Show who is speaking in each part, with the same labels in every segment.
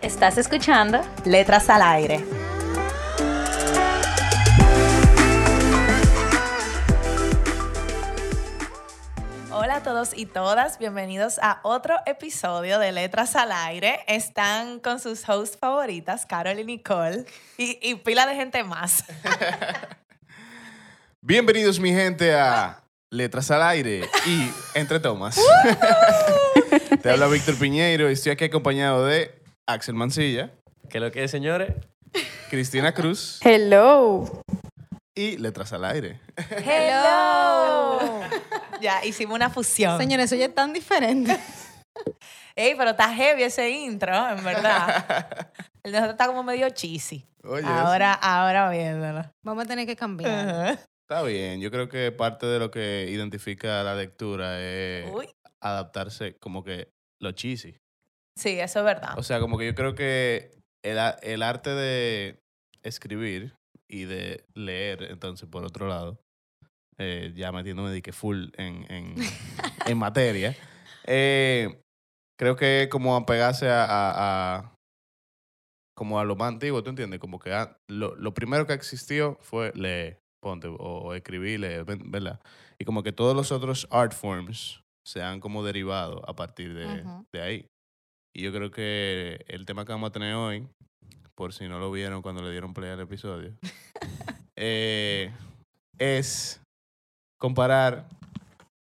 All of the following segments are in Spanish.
Speaker 1: ¿Estás escuchando?
Speaker 2: Letras al aire. Hola a todos y todas, bienvenidos a otro episodio de Letras al Aire. Están con sus hosts favoritas, Carol y Nicole, y, y pila de gente más.
Speaker 3: Bienvenidos mi gente a Letras al Aire y Entre Tomas. Te habla Víctor Piñeiro y estoy aquí acompañado de Axel Mancilla,
Speaker 4: ¿Qué es lo que es, señores?
Speaker 3: Cristina Cruz
Speaker 5: Hello.
Speaker 3: y Letras al Aire.
Speaker 2: ¡Hello! ya, hicimos una fusión.
Speaker 5: Señores, oye tan diferente.
Speaker 2: Ey, pero está heavy ese intro, en verdad. El de nosotros está como medio cheesy.
Speaker 3: Oye,
Speaker 2: ahora, ahora viéndolo.
Speaker 5: Vamos a tener que cambiar.
Speaker 3: Está bien. Yo creo que parte de lo que identifica la lectura es
Speaker 2: Uy.
Speaker 3: adaptarse como que lo cheesy.
Speaker 2: Sí, eso es verdad.
Speaker 3: O sea, como que yo creo que el, el arte de escribir y de leer, entonces, por otro lado, eh, ya metiéndome de que full en, en, en materia, eh, creo que como apegarse a, a- a- como a lo más antiguo, ¿tú entiendes? Como que ah, lo, lo primero que existió fue leer, ponte, o, o escribir, leer, ¿verdad? Y como que todos los otros art forms se han como derivado a partir de, de ahí. Y yo creo que el tema que vamos a tener hoy, por si no lo vieron cuando le dieron play al episodio, eh, es comparar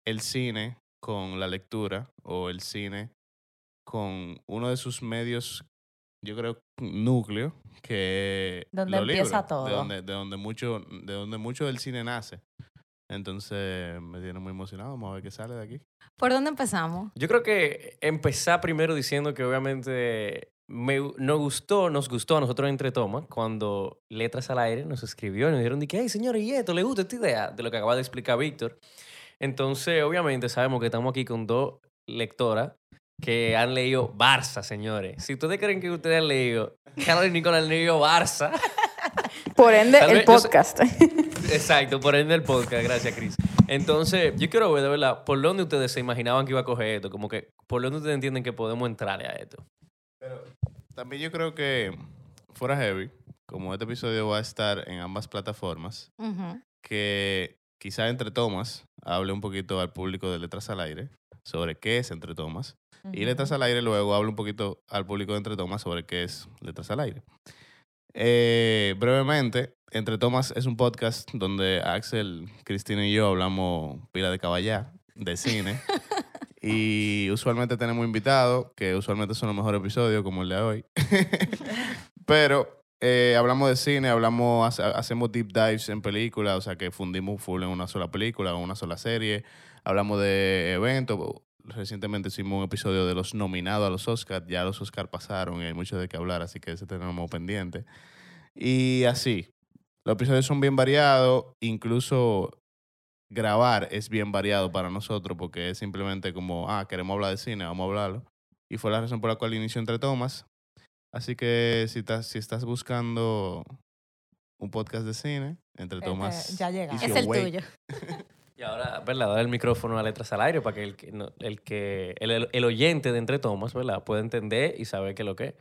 Speaker 3: el cine con la lectura o el cine con uno de sus medios, yo creo, núcleo, que
Speaker 2: Donde empieza
Speaker 3: libros,
Speaker 2: todo.
Speaker 3: De donde, de donde mucho, de donde mucho del cine nace. Entonces me tiene muy emocionado. Vamos a ver qué sale de aquí.
Speaker 5: ¿Por dónde empezamos?
Speaker 4: Yo creo que empezar primero diciendo que obviamente me, nos gustó, nos gustó a nosotros entre tomas cuando Letras al Aire nos escribió y nos dijeron de que, hey, señores, ¿y esto? ¿Le gusta esta idea? De lo que acaba de explicar Víctor. Entonces, obviamente, sabemos que estamos aquí con dos lectoras que han leído Barça, señores. Si ustedes creen que ustedes han leído, Carol y Nicolás han leído Barça.
Speaker 5: Por ende,
Speaker 4: Tal
Speaker 5: el
Speaker 4: vez yo sé-
Speaker 5: podcast.
Speaker 4: Exacto, por ende el podcast, gracias Chris. Entonces, yo quiero ver, de verdad, por dónde ustedes se imaginaban que iba a coger esto, como que, por dónde ustedes entienden que podemos entrarle a esto.
Speaker 3: También yo creo que fuera heavy, como este episodio va a estar en ambas plataformas, que quizá entre tomas hable un poquito al público de Letras al Aire sobre qué es Entre Tomas. Y Letras al Aire luego hable un poquito al público de Entre Tomas sobre qué es Letras al Aire. Eh, brevemente, Entre Tomas es un podcast donde Axel, Cristina y yo hablamos pila de caballá, de cine. y usualmente tenemos invitados, que usualmente son los mejores episodios, como el de hoy. Pero eh, hablamos de cine, hablamos, hace- hacemos deep dives en películas, o sea que fundimos full en una sola película, en una sola serie. Hablamos de eventos. Recientemente hicimos un episodio de los nominados a los Oscars. Ya los Oscars pasaron y hay mucho de qué hablar, así que ese tenemos pendiente. Y así, los episodios son bien variados, incluso grabar es bien variado para nosotros porque es simplemente como, ah, queremos hablar de cine, vamos a hablarlo. Y fue la razón por la cual inició Entre Tomas. Así que si estás, si estás buscando un podcast de cine, Entre
Speaker 2: Este,
Speaker 3: Tomas...
Speaker 2: ya llega.
Speaker 5: Es el
Speaker 3: way.
Speaker 5: tuyo.
Speaker 4: Y ahora, ¿verdad? Dar el micrófono a Letras al Aire para que el, el, que, el, el- oyente de Entre Tomas, ¿verdad? Pueda entender y saber qué es lo que es.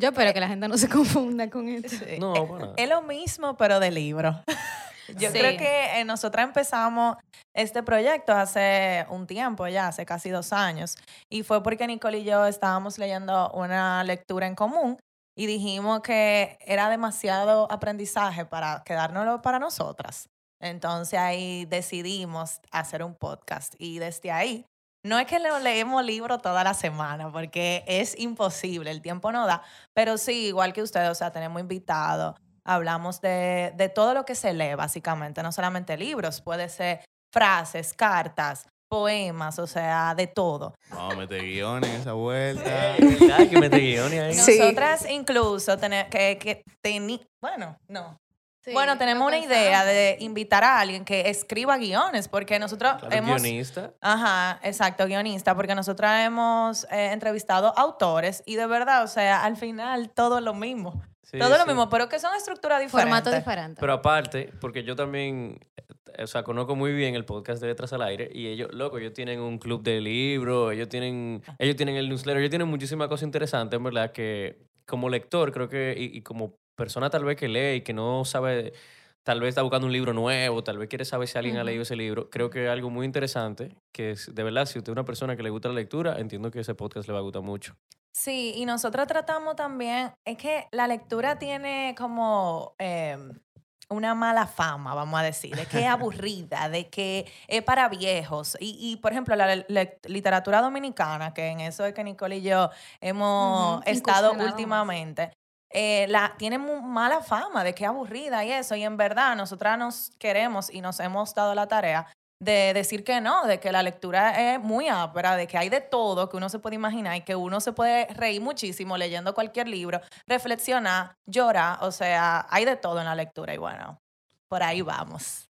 Speaker 5: Yo espero que la gente no se confunda con esto.
Speaker 2: Sí.
Speaker 4: No, bueno.
Speaker 2: Es lo mismo, pero de libro. Yo
Speaker 5: Sí.
Speaker 2: creo que eh, nosotras empezamos este proyecto hace un tiempo ya, hace casi dos años. Y fue porque Nicole y yo estábamos leyendo una lectura en común y dijimos que era demasiado aprendizaje para quedárnoslo para nosotras. Entonces ahí decidimos hacer un podcast y desde ahí no es que le- leemos libros toda la semana porque es imposible, el tiempo no da, pero sí, igual que ustedes, o sea, tenemos invitados, hablamos de, de todo lo que se lee básicamente, no solamente libros, puede ser frases, cartas, poemas, o sea, de todo.
Speaker 3: A meter guiones en esa vuelta.
Speaker 4: Ay, que mete guiones ahí.
Speaker 6: Sí.
Speaker 2: Nosotras incluso tenemos que, que teni- bueno, no.
Speaker 5: Sí,
Speaker 2: bueno, tenemos una idea de invitar a alguien que escriba guiones, porque nosotros
Speaker 4: Claro,
Speaker 2: hemos...
Speaker 4: guionista.
Speaker 2: Ajá, exacto, guionista, porque nosotros hemos eh, entrevistado autores y de verdad, o sea, al final todo es lo mismo.
Speaker 4: Sí,
Speaker 2: todo lo mismo, pero que son estructuras diferentes.
Speaker 5: Formato diferente.
Speaker 4: Pero aparte, porque yo también, o sea, conozco muy bien el podcast de Letras al Aire y ellos, loco, ellos tienen un club de libros, ellos tienen, ellos tienen el newsletter, ellos tienen muchísimas cosas interesantes, en verdad, que como lector creo que, y, y como persona tal vez que lee y que no sabe, tal vez está buscando un libro nuevo, tal vez quiere saber si alguien ha leído ese libro, creo que es algo muy interesante, que es, de verdad, si usted es una persona que le gusta la lectura, entiendo que ese podcast le va a gustar mucho.
Speaker 2: Sí, y nosotros tratamos también, es que la lectura tiene como eh, una mala fama, vamos a decir, de que es aburrida, de que es para viejos. Y, y, por ejemplo, la literatura dominicana, que en eso es que Nicole y yo hemos estado últimamente, eh, la, tiene mu- mala fama de que aburrida y eso. Y en verdad, nosotras nos queremos y nos hemos dado la tarea de decir que no, de que la lectura es muy ápera, de que hay de todo que uno se puede imaginar y que uno se puede reír muchísimo leyendo cualquier libro, reflexionar, llorar, o sea, hay de todo en la lectura y bueno, por ahí vamos.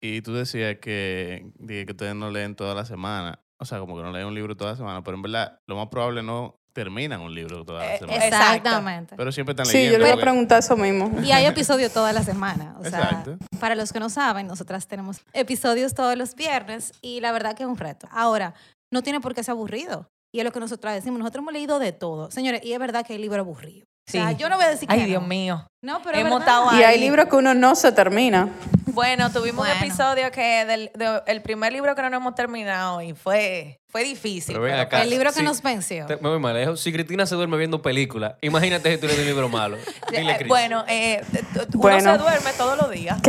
Speaker 3: Y tú decías que, que ustedes no leen toda la semana. O sea, como que no leen un libro toda la semana. Pero en verdad, lo más probable no terminan un libro toda la
Speaker 2: Eh,
Speaker 3: semana.
Speaker 5: Exactamente.
Speaker 3: Pero siempre están
Speaker 6: Sí, yo
Speaker 3: leyendo.
Speaker 6: le iba a preguntar eso mismo.
Speaker 5: Y hay episodios toda la semana. O sea,
Speaker 3: Exacto.
Speaker 5: para los que no saben, nosotras tenemos episodios todos los viernes y la verdad que es un reto. Ahora, no tiene por qué ser aburrido. Y es lo que nosotras decimos. Nosotros hemos leído de todo. Señores, y es verdad que hay libros aburridos. O sea,
Speaker 2: Sí.
Speaker 5: yo no voy a decir que
Speaker 2: Ay,
Speaker 5: no.
Speaker 2: Dios mío.
Speaker 5: No, pero
Speaker 2: Hemos estado
Speaker 6: Y hay libros que uno no se termina.
Speaker 2: Bueno, tuvimos
Speaker 5: Bueno.
Speaker 2: un episodio que del de- el primer libro que no nos hemos terminado y fue, fue difícil.
Speaker 4: Pero ven
Speaker 2: pero
Speaker 4: acá.
Speaker 5: El libro que
Speaker 4: Sí.
Speaker 5: nos venció.
Speaker 4: Te- Me voy más lejos. Si Cristina se duerme viendo películas, imagínate si tú lees un libro malo. Dile,
Speaker 2: Eh. Bueno, eh, t- uno
Speaker 6: Bueno.
Speaker 2: se duerme todos los días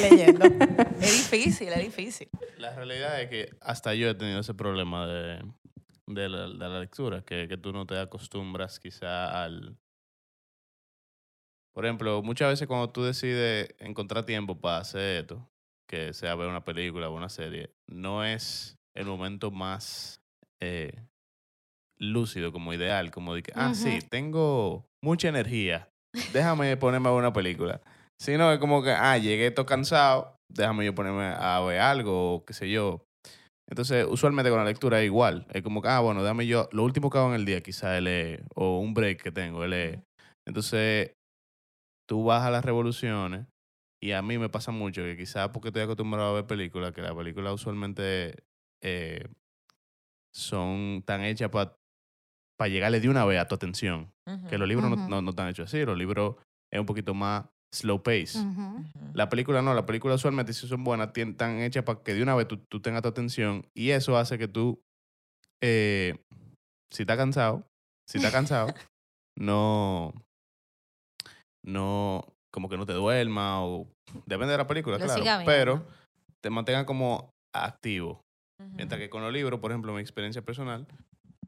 Speaker 2: leyendo. es difícil, es difícil.
Speaker 3: La realidad es que hasta yo he tenido ese problema de, de, la, de la lectura, que, que tú no te acostumbras quizá al... Por ejemplo, muchas veces cuando tú decides encontrar tiempo para hacer esto, que sea ver una película o una serie, no es el momento más eh, lúcido, como ideal, como de que, ah, sí, tengo mucha energía, déjame ponerme a ver una película. Sino es como que, ah, llegué todo cansado, déjame yo ponerme a ver algo, o qué sé yo. Entonces, usualmente con la lectura es igual. Es como que, ah, bueno, déjame yo, lo último que hago en el día quizás es leer, o un break que tengo, es leer. Entonces, tú vas a las revoluciones, y a mí me pasa mucho que quizás porque estoy acostumbrado a ver películas, que las películas usualmente eh, son tan hechas para llegarle de una vez a tu atención. Que los libros no- no, no están hechos así, los libros es un poquito más slow pace. La película no, la película usualmente si son buenas, están hechas para que de una vez tú, tú tengas tu atención y eso hace que tú, eh, si estás cansado, si estás cansado, no, no, como que no te duerma o depende de la película,
Speaker 5: Lo
Speaker 3: claro, pero te mantenga como activo. Mientras que con los libros, por ejemplo, mi experiencia personal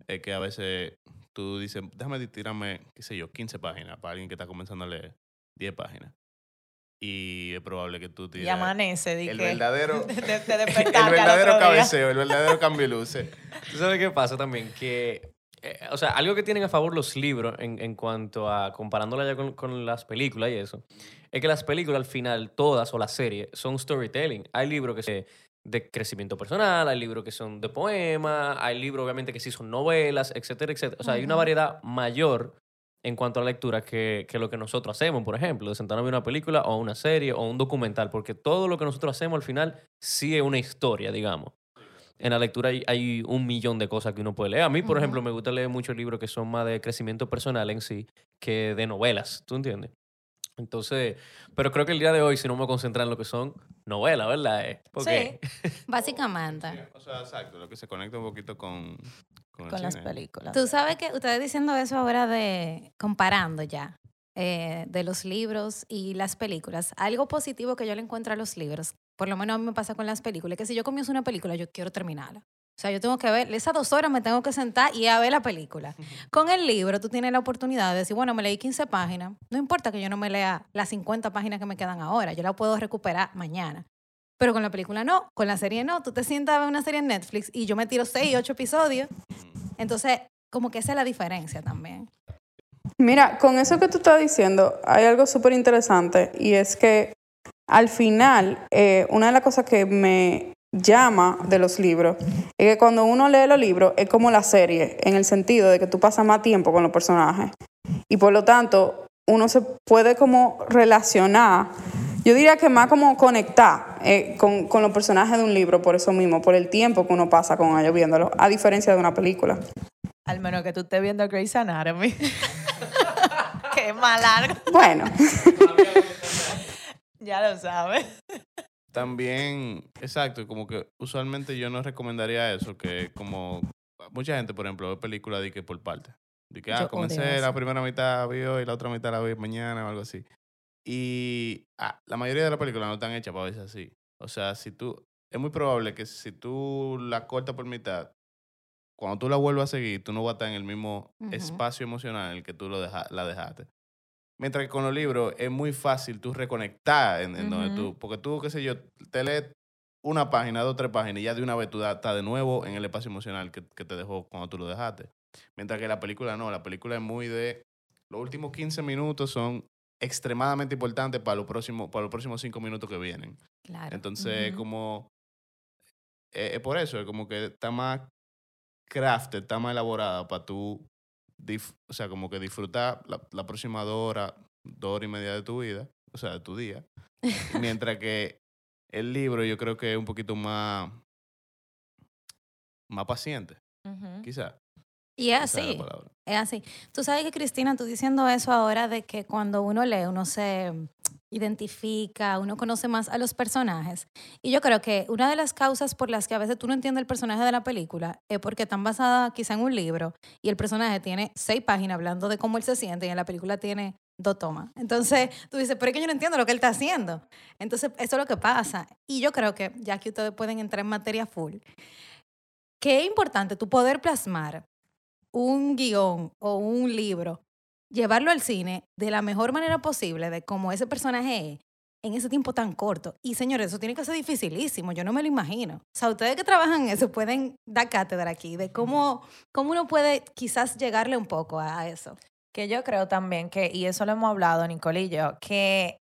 Speaker 3: es que a veces tú dices, déjame tirarme, qué sé yo, 15 páginas para alguien que está comenzando a leer 10 páginas. Y es probable que tú
Speaker 2: Y
Speaker 3: tires
Speaker 2: amanece, di
Speaker 3: el verdadero,
Speaker 2: de, de- de
Speaker 3: el verdadero cabeceo, el verdadero cambio de luces.
Speaker 4: ¿Tú sabes qué pasa también? Que, eh, o sea, algo que tienen a favor los libros en, en cuanto a comparándola ya con, con las películas y eso, es que las películas al final, todas o las series, son storytelling. Hay libros que son de crecimiento personal, hay libros que son de poemas, hay libros obviamente que sí son novelas, etcétera, etcétera. O sea, hay una variedad mayor en cuanto a la lectura que, que lo que nosotros hacemos, por ejemplo, de sentarnos a ver una película o una serie o un documental, porque todo lo que nosotros hacemos al final sí es una historia, digamos. En la lectura hay, hay un millón de cosas que uno puede leer. A mí, por ejemplo, me gusta leer muchos libros que son más de crecimiento personal en sí que de novelas, ¿tú entiendes? Entonces, pero creo que el día de hoy, si no me concentrar en lo que son novelas, ¿verdad? Eh, Porque
Speaker 5: Básicamente.
Speaker 3: O sea, exacto, lo que se conecta un poquito con, con,
Speaker 2: Con las
Speaker 3: cine.
Speaker 2: películas.
Speaker 5: Tú sabes que ustedes diciendo eso ahora de comparando ya eh, de los libros y las películas, algo positivo que yo le encuentro a los libros, por lo menos a mí me pasa con las películas, que si yo comienzo una película, yo quiero terminarla. O sea, yo tengo que ver, esas dos horas me tengo que sentar y a ver la película. Con el libro tú tienes la oportunidad de decir, bueno, me leí 15 páginas, no importa que yo no me lea las 50 páginas que me quedan ahora, yo la puedo recuperar mañana. Pero con la película no, con la serie no. Tú te sientas a ver una serie en Netflix y yo me tiro seis, ocho episodios. Entonces, como que esa es la diferencia también.
Speaker 6: Mira, con eso que tú estás diciendo, hay algo súper interesante y es que al final, eh, una de las cosas que me llama de los libros es que cuando uno lee los libros es como la serie, en el sentido de que tú pasas más tiempo con los personajes y por lo tanto uno se puede como relacionar, yo diría que más como conectar eh, con, con los personajes de un libro por eso mismo, por el tiempo que uno pasa con ellos viéndolo, a diferencia de una película.
Speaker 2: Al menos que tú estés viendo Grey's Anatomy. que es más largo.
Speaker 6: Bueno,
Speaker 2: Ya lo sabes.
Speaker 3: También, exacto, como que usualmente yo no recomendaría eso, que como mucha gente, por ejemplo, ve películas de que por parte. De que, ah, comencé la primera mitad vi hoy, la otra mitad la vi mañana o algo así. Y ah, la mayoría de las películas no están hechas para verse así. O sea, si tú, es muy probable que si tú la cortas por mitad, cuando tú la vuelvas a seguir, tú no vas a estar en el mismo espacio emocional en el que tú lo deja- la dejaste. Mientras que con los libros es muy fácil tú reconectar en, en donde tú, porque tú, qué sé yo, te lees una página, dos, tres páginas y ya de una vez tú estás de nuevo en el espacio emocional que, que te dejó cuando tú lo dejaste. Mientras que la película no, la película es muy de, los últimos 15 minutos son extremadamente importantes para los próximos, para los próximos 5 minutos que vienen.
Speaker 5: Claro.
Speaker 3: Entonces,
Speaker 2: Ujú.
Speaker 3: como, eh, es por eso, es como que está más crafted, está más elaborada para tú, o sea, como que disfrutar la, la próxima dos horas, dos horas y media de tu vida, o sea, de tu día. Mientras que el libro yo creo que es un poquito más, más paciente,
Speaker 2: Ujú.
Speaker 3: quizás.
Speaker 5: Y es así. Es así. Tú sabes que, Cristina, tú diciendo eso ahora de que cuando uno lee, uno se identifica, uno conoce más a los personajes. Y yo creo que una de las causas por las que a veces tú no entiendes el personaje de la película es porque están basada quizá en un libro y el personaje tiene seis páginas hablando de cómo él se siente y en la película tiene dos tomas. Entonces tú dices, pero es que yo no entiendo lo que él está haciendo. Entonces eso es lo que pasa. Y yo creo que ya que ustedes pueden entrar en materia full, que es importante tu poder plasmar un guion o un libro, llevarlo al cine de la mejor manera posible, de cómo ese personaje es, en ese tiempo tan corto. Y señores, eso tiene que ser dificilísimo, yo no me lo imagino. O sea, ustedes que trabajan en eso pueden dar cátedra aquí de cómo, cómo uno puede quizás llegarle un poco a eso.
Speaker 2: Que yo creo también que, y eso lo hemos hablado, Nicole y yo, que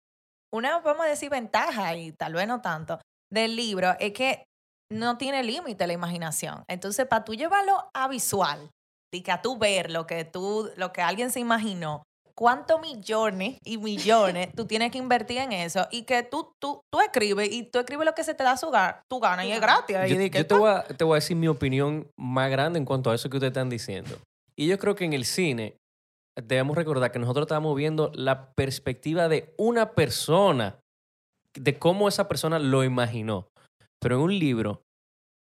Speaker 2: una, podemos decir, ventaja, y tal vez no tanto, del libro es que no tiene límite la imaginación. Entonces, para tú llevarlo a visual, y que a tú ver lo que, tú, lo que alguien se imaginó, cuántos millones y millones tú tienes que invertir en eso y que tú, tú, tú escribes y tú escribes lo que se te da su ga- tu gana y es gratis. Y
Speaker 4: Yo,
Speaker 2: di que
Speaker 4: yo te, voy a, te voy a decir mi opinión más grande en cuanto a eso que ustedes están diciendo. Y yo creo que en el cine debemos recordar que nosotros estamos viendo la perspectiva de una persona, de cómo esa persona lo imaginó. Pero en un libro,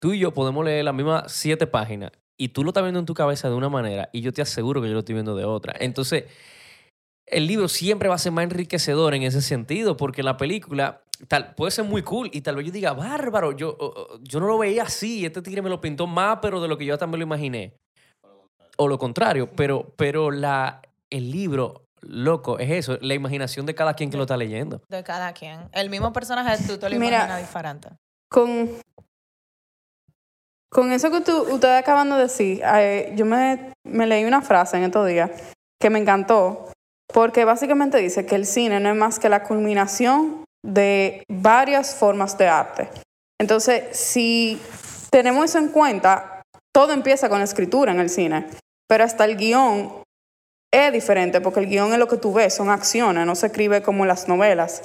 Speaker 4: tú y yo podemos leer las mismas siete páginas y tú lo estás viendo en tu cabeza de una manera y yo te aseguro que yo lo estoy viendo de otra. Entonces, el libro siempre va a ser más enriquecedor en ese sentido, porque la película tal, puede ser muy cool y tal vez yo diga, bárbaro, yo, yo no lo veía así, este tigre me lo pintó más, pero de lo que yo también lo imaginé. O lo contrario, pero, pero la, el libro, loco, es eso, la imaginación de cada quien que lo está leyendo.
Speaker 2: De cada quien. El mismo personaje tú te lo
Speaker 6: Mira,
Speaker 2: imaginas diferente.
Speaker 6: con, con eso que tú, ustedes acaban de decir, yo me, leí una frase en estos días que me encantó, porque básicamente dice que el cine no es más que la culminación de varias formas de arte. Entonces, si tenemos eso en cuenta, todo empieza con la escritura en el cine, pero hasta el guion es diferente, porque el guion es lo que tú ves, son acciones, no se escribe como las novelas.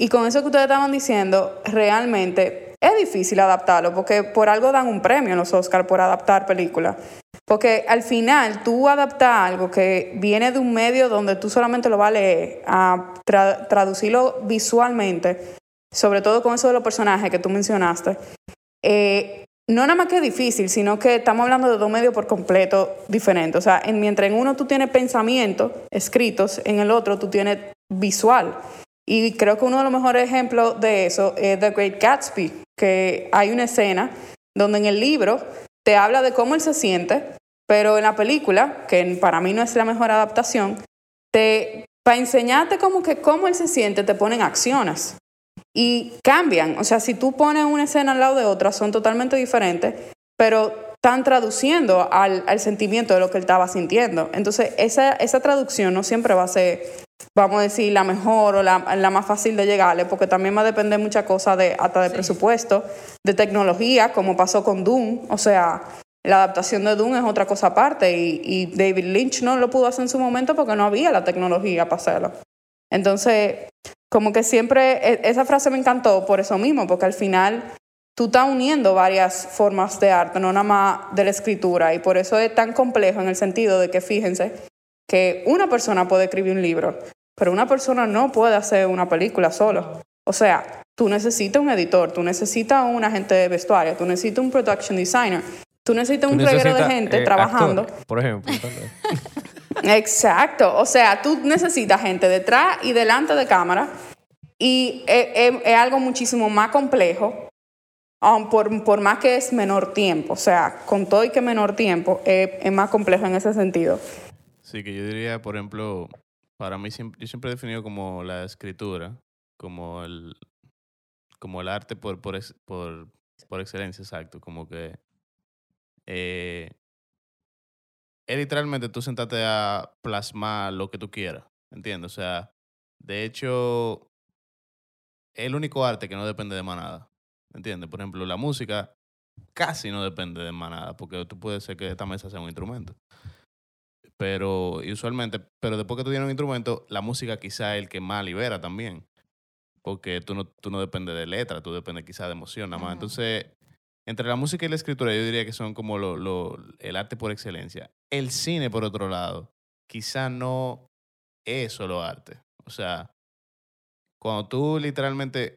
Speaker 6: Y con eso que ustedes estaban diciendo, realmente es difícil adaptarlo, porque por algo dan un premio en los Oscars por adaptar películas. Porque al final tú adaptar algo que viene de un medio donde tú solamente lo vas a leer, a tra- traducirlo visualmente, sobre todo con eso de los personajes que tú mencionaste, eh, no nada más que es difícil, sino que estamos hablando de dos medios por completo diferentes. O sea, en, mientras en uno tú tienes pensamientos escritos, en el otro tú tienes visual. Y creo que uno de los mejores ejemplos de eso es The Great Gatsby, que hay una escena donde en el libro te habla de cómo él se siente, pero en la película, que para mí no es la mejor adaptación, te, para enseñarte como que cómo él se siente, te ponen acciones. y cambian. O sea, si tú pones una escena al lado de otra, son totalmente diferentes, pero están traduciendo al, sentimiento de lo que él estaba sintiendo. Entonces, esa, esa traducción no siempre va a ser, vamos a decir, la mejor o la, la más fácil de llegarle, porque también va a depender muchas cosas de, hasta de presupuesto, de tecnología, como pasó con Doom. O sea, la adaptación de Doom es otra cosa aparte y, y David Lynch no lo pudo hacer en su momento porque no había la tecnología para hacerlo. Entonces, como que siempre, e- esa frase me encantó por eso mismo, porque al final tú estás uniendo varias formas de arte, no nada más de la escritura, y por eso es tan complejo en el sentido de que fíjense que una persona puede escribir un libro, pero una persona no puede hacer una película solo. O sea, tú necesitas un editor, tú necesitas un agente de vestuario, tú necesitas un production designer, tú necesitas
Speaker 4: Tú
Speaker 6: un reguero de gente
Speaker 4: eh,
Speaker 6: trabajando.
Speaker 4: por ejemplo.
Speaker 6: Exacto, o sea, tú necesitas gente detrás y delante de cámara y es, es- es algo muchísimo más complejo, um, por, por más que es menor tiempo, o sea, con todo y que menor tiempo, es, es más complejo en ese sentido.
Speaker 3: Sí, que yo diría, por ejemplo, para mí yo siempre he definido como la escritura, como el, como el arte por, por, por, por excelencia, exacto. Como que eh, es literalmente tú sentarte a plasmar lo que tú quieras, ¿entiendes? O sea, de hecho, es el único arte que no depende de manada, ¿entiendes? Por ejemplo, la música casi no depende de manada, porque tú puedes ser que esta mesa sea un instrumento. Pero y usualmente, pero después que tú tienes un instrumento, la música quizá es el que más libera también. Porque tú no, tú no dependes de letra, tú dependes quizá de emoción nada más. Entonces, entre la música y la escritura, yo diría que son como lo, lo- el arte por excelencia. El cine, por otro lado, quizá no es solo arte. O sea, cuando tú literalmente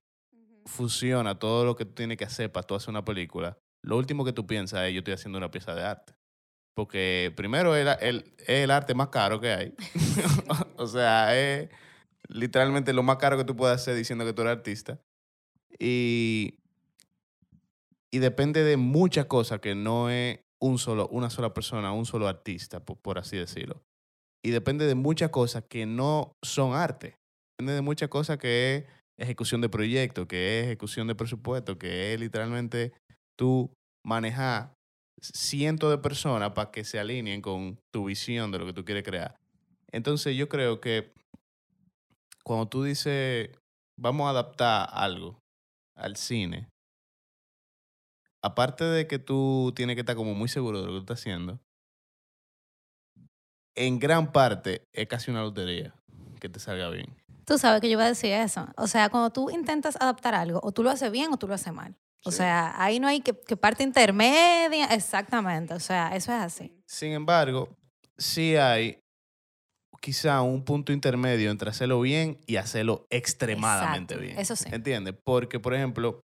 Speaker 3: fusionas todo lo que tú tienes que hacer para tú hacer una película, lo último que tú piensas es yo estoy haciendo una pieza de arte. Porque primero es el, el- es el arte más caro que hay. o sea, es literalmente lo más caro que tú puedes hacer diciendo que tú eres artista. Y, y depende de muchas cosas que no es un solo, una sola persona, un solo artista, por, por así decirlo. Y depende de muchas cosas que no son arte. Depende de muchas cosas que es ejecución de proyectos, que es ejecución de presupuesto, que es literalmente tú manejar cientos de personas para que se alineen con tu visión de lo que tú quieres crear. Entonces yo creo que cuando tú dices, vamos a adaptar algo al cine, aparte de que tú tienes que estar como muy seguro de lo que tú estás haciendo, en gran parte es casi una lotería que te salga bien.
Speaker 5: Tú sabes que yo iba a decir eso. O sea, cuando tú intentas adaptar algo, o tú lo haces bien o tú lo haces mal. O sea, ahí no hay que, que parte intermedia. Exactamente. O sea, eso es así.
Speaker 3: Sin embargo, sí hay quizá un punto intermedio entre hacerlo bien y hacerlo extremadamente
Speaker 5: Exacto,
Speaker 3: bien.
Speaker 5: eso sí.
Speaker 3: ¿Entiendes? Porque, por ejemplo,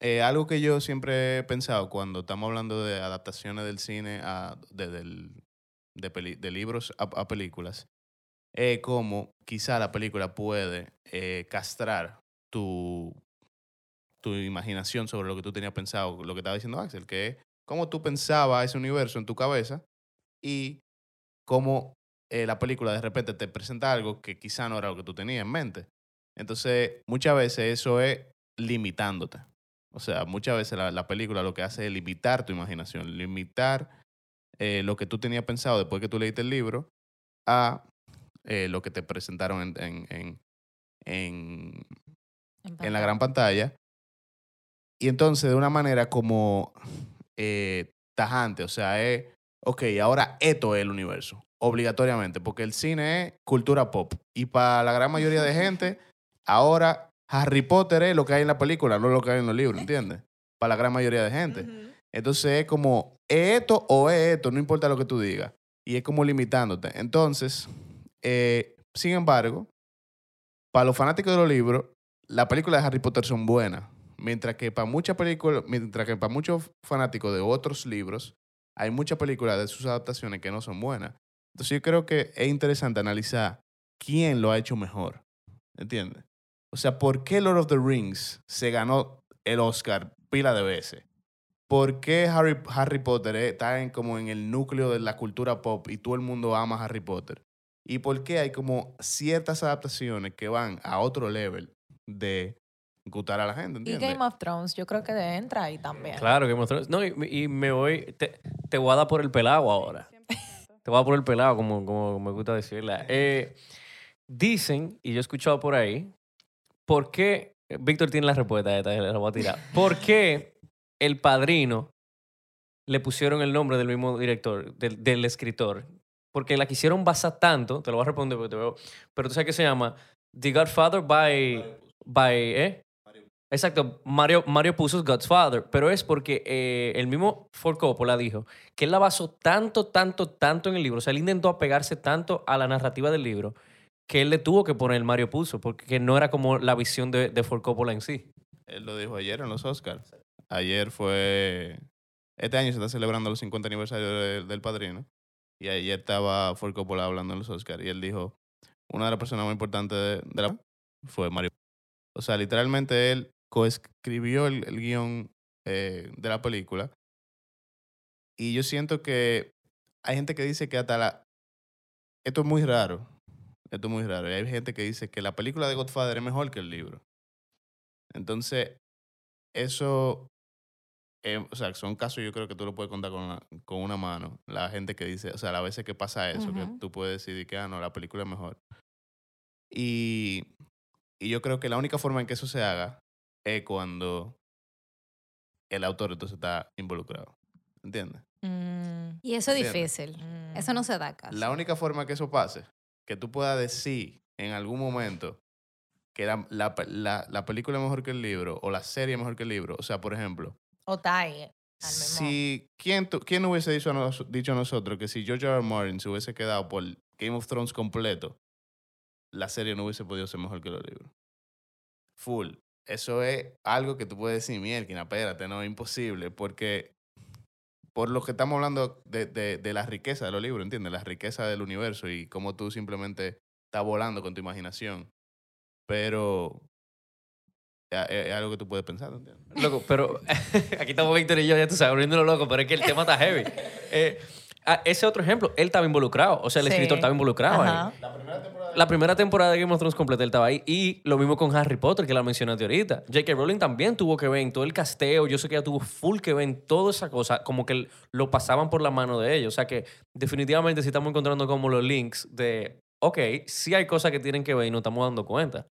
Speaker 3: eh, algo que yo siempre he pensado cuando estamos hablando de adaptaciones del cine a, de, del- de, peli- de libros a, a películas, es como quizá la película puede eh, castrar tu, tu imaginación sobre lo que tú tenías pensado, lo que estaba diciendo Axel, que es cómo tú pensabas ese universo en tu cabeza y cómo eh, la película de repente te presenta algo que quizá no era lo que tú tenías en mente. Entonces, muchas veces eso es limitándote. O sea, muchas veces la, la película lo que hace es limitar tu imaginación, limitar eh, lo que tú tenías pensado después que tú leíste el libro a eh, lo que te presentaron en, en, en, en, en la gran pantalla. Y entonces, de una manera como eh, tajante, o sea, es, ok, ahora esto es el universo, obligatoriamente, porque el cine es cultura pop. Y para la gran mayoría de gente, ahora Harry Potter es lo que hay en la película, no lo que hay en los libros, ¿entiendes? Para la gran mayoría de gente. Entonces es como, ¿es esto o es esto? No importa lo que tú digas. Y es como limitándote. Entonces, eh, sin embargo, para los fanáticos de los libros, las películas de Harry Potter son buenas. Mientras que para muchas películas, mientras que para muchos fanáticos de otros libros, hay muchas películas de sus adaptaciones que no son buenas. Entonces yo creo que es interesante analizar quién lo ha hecho mejor. ¿Entiendes? O sea, ¿por qué Lord of the Rings se ganó el Oscar pila de veces? ¿Por qué Harry, Harry Potter está en, como en el núcleo de la cultura pop y todo el mundo ama Harry Potter? ¿Y por qué hay como ciertas adaptaciones que van a otro level de gustar a la gente,
Speaker 2: Y
Speaker 3: ¿entiendes?
Speaker 2: Game of Thrones, yo creo que entra ahí también.
Speaker 4: Claro, Game of Thrones. No, y, y me voy. Te, te voy a dar por el pelado ahora. Te voy a dar por el pelado, como, como me gusta decirla. Eh, dicen, y yo he escuchado por ahí, ¿por qué? Víctor tiene la respuesta, esta la voy a tirar. ¿Por qué el padrino le pusieron el nombre del mismo director, del, del escritor? Porque la quisieron basar tanto, te lo voy a responder porque te veo, pero tú sabes que se llama The Godfather by, by ¿eh? Exacto, Mario, Mario puso Godfather, pero es porque eh, el mismo Ford Coppola dijo que él la basó tanto, tanto, tanto en el libro, o sea, él intentó apegarse tanto a la narrativa del libro que él le tuvo que poner Mario puso, porque no era como la visión de, de Ford Coppola en sí.
Speaker 3: Él lo dijo ayer en los Oscars. Ayer fue... Este año se está celebrando los 50 aniversarios de- del Padrino. Y ayer estaba Ford Coppola hablando en los Oscars. Y él dijo, una de las personas más importantes de, de la... fue Mario. O sea, literalmente él coescribió el, el guion eh, de la película. Y yo siento que hay gente que dice que hasta la... Esto es muy raro. Esto es muy raro. Y hay gente que dice que la película de Godfather es mejor que el libro. Entonces, eso, eh, o sea, son casos yo creo que tú lo puedes contar con una, con una mano. La gente que dice, o sea, las veces que pasa eso, que tú puedes decidir que, ah, no, la película es mejor. Y, y yo creo que la única forma en que eso se haga es cuando el autor entonces está involucrado. ¿Entiendes?
Speaker 2: Mm,
Speaker 5: Y eso es difícil.
Speaker 2: mm.
Speaker 5: Eso no se da caso.
Speaker 3: La única forma que eso pase, que tú puedas decir en algún momento que la, la, la- la película es mejor que el libro o la serie es mejor que el libro. O sea, por ejemplo,
Speaker 2: O mismo.
Speaker 3: si, ¿quién, tu- ¿quién hubiese dicho a, nos- dicho a nosotros que si George R. R. Martin se hubiese quedado por Game of Thrones completo, la serie no hubiese podido ser mejor que los libros? Full. Eso es algo que tú puedes decir, mierda, espérate, no, es imposible, porque por lo que estamos hablando de, de, de la riqueza de los libros, ¿entiendes? La riqueza del universo y cómo tú simplemente estás volando con tu imaginación. Pero es, es- algo que tú puedes pensar, ¿entiendes?
Speaker 4: Loco, pero aquí estamos Víctor y yo, ya tú sabes, abriéndolo loco, pero es que el tema está heavy. Eh, ah, ese otro ejemplo, él estaba involucrado, o sea, el
Speaker 2: Sí.
Speaker 4: escritor estaba involucrado
Speaker 2: Ajá.
Speaker 4: ahí. La primera temporada de Game of Thrones completa él estaba ahí. Y lo mismo con Harry Potter, que la mencionaste ahorita. J.K. Rowling también tuvo que ver en todo el casteo. Yo sé que ella tuvo full que ver en toda esa cosa. Como que lo pasaban por la mano de ellos. O sea que definitivamente sí estamos encontrando como los links de, ok, sí hay cosas que tienen que ver y no estamos dando cuenta.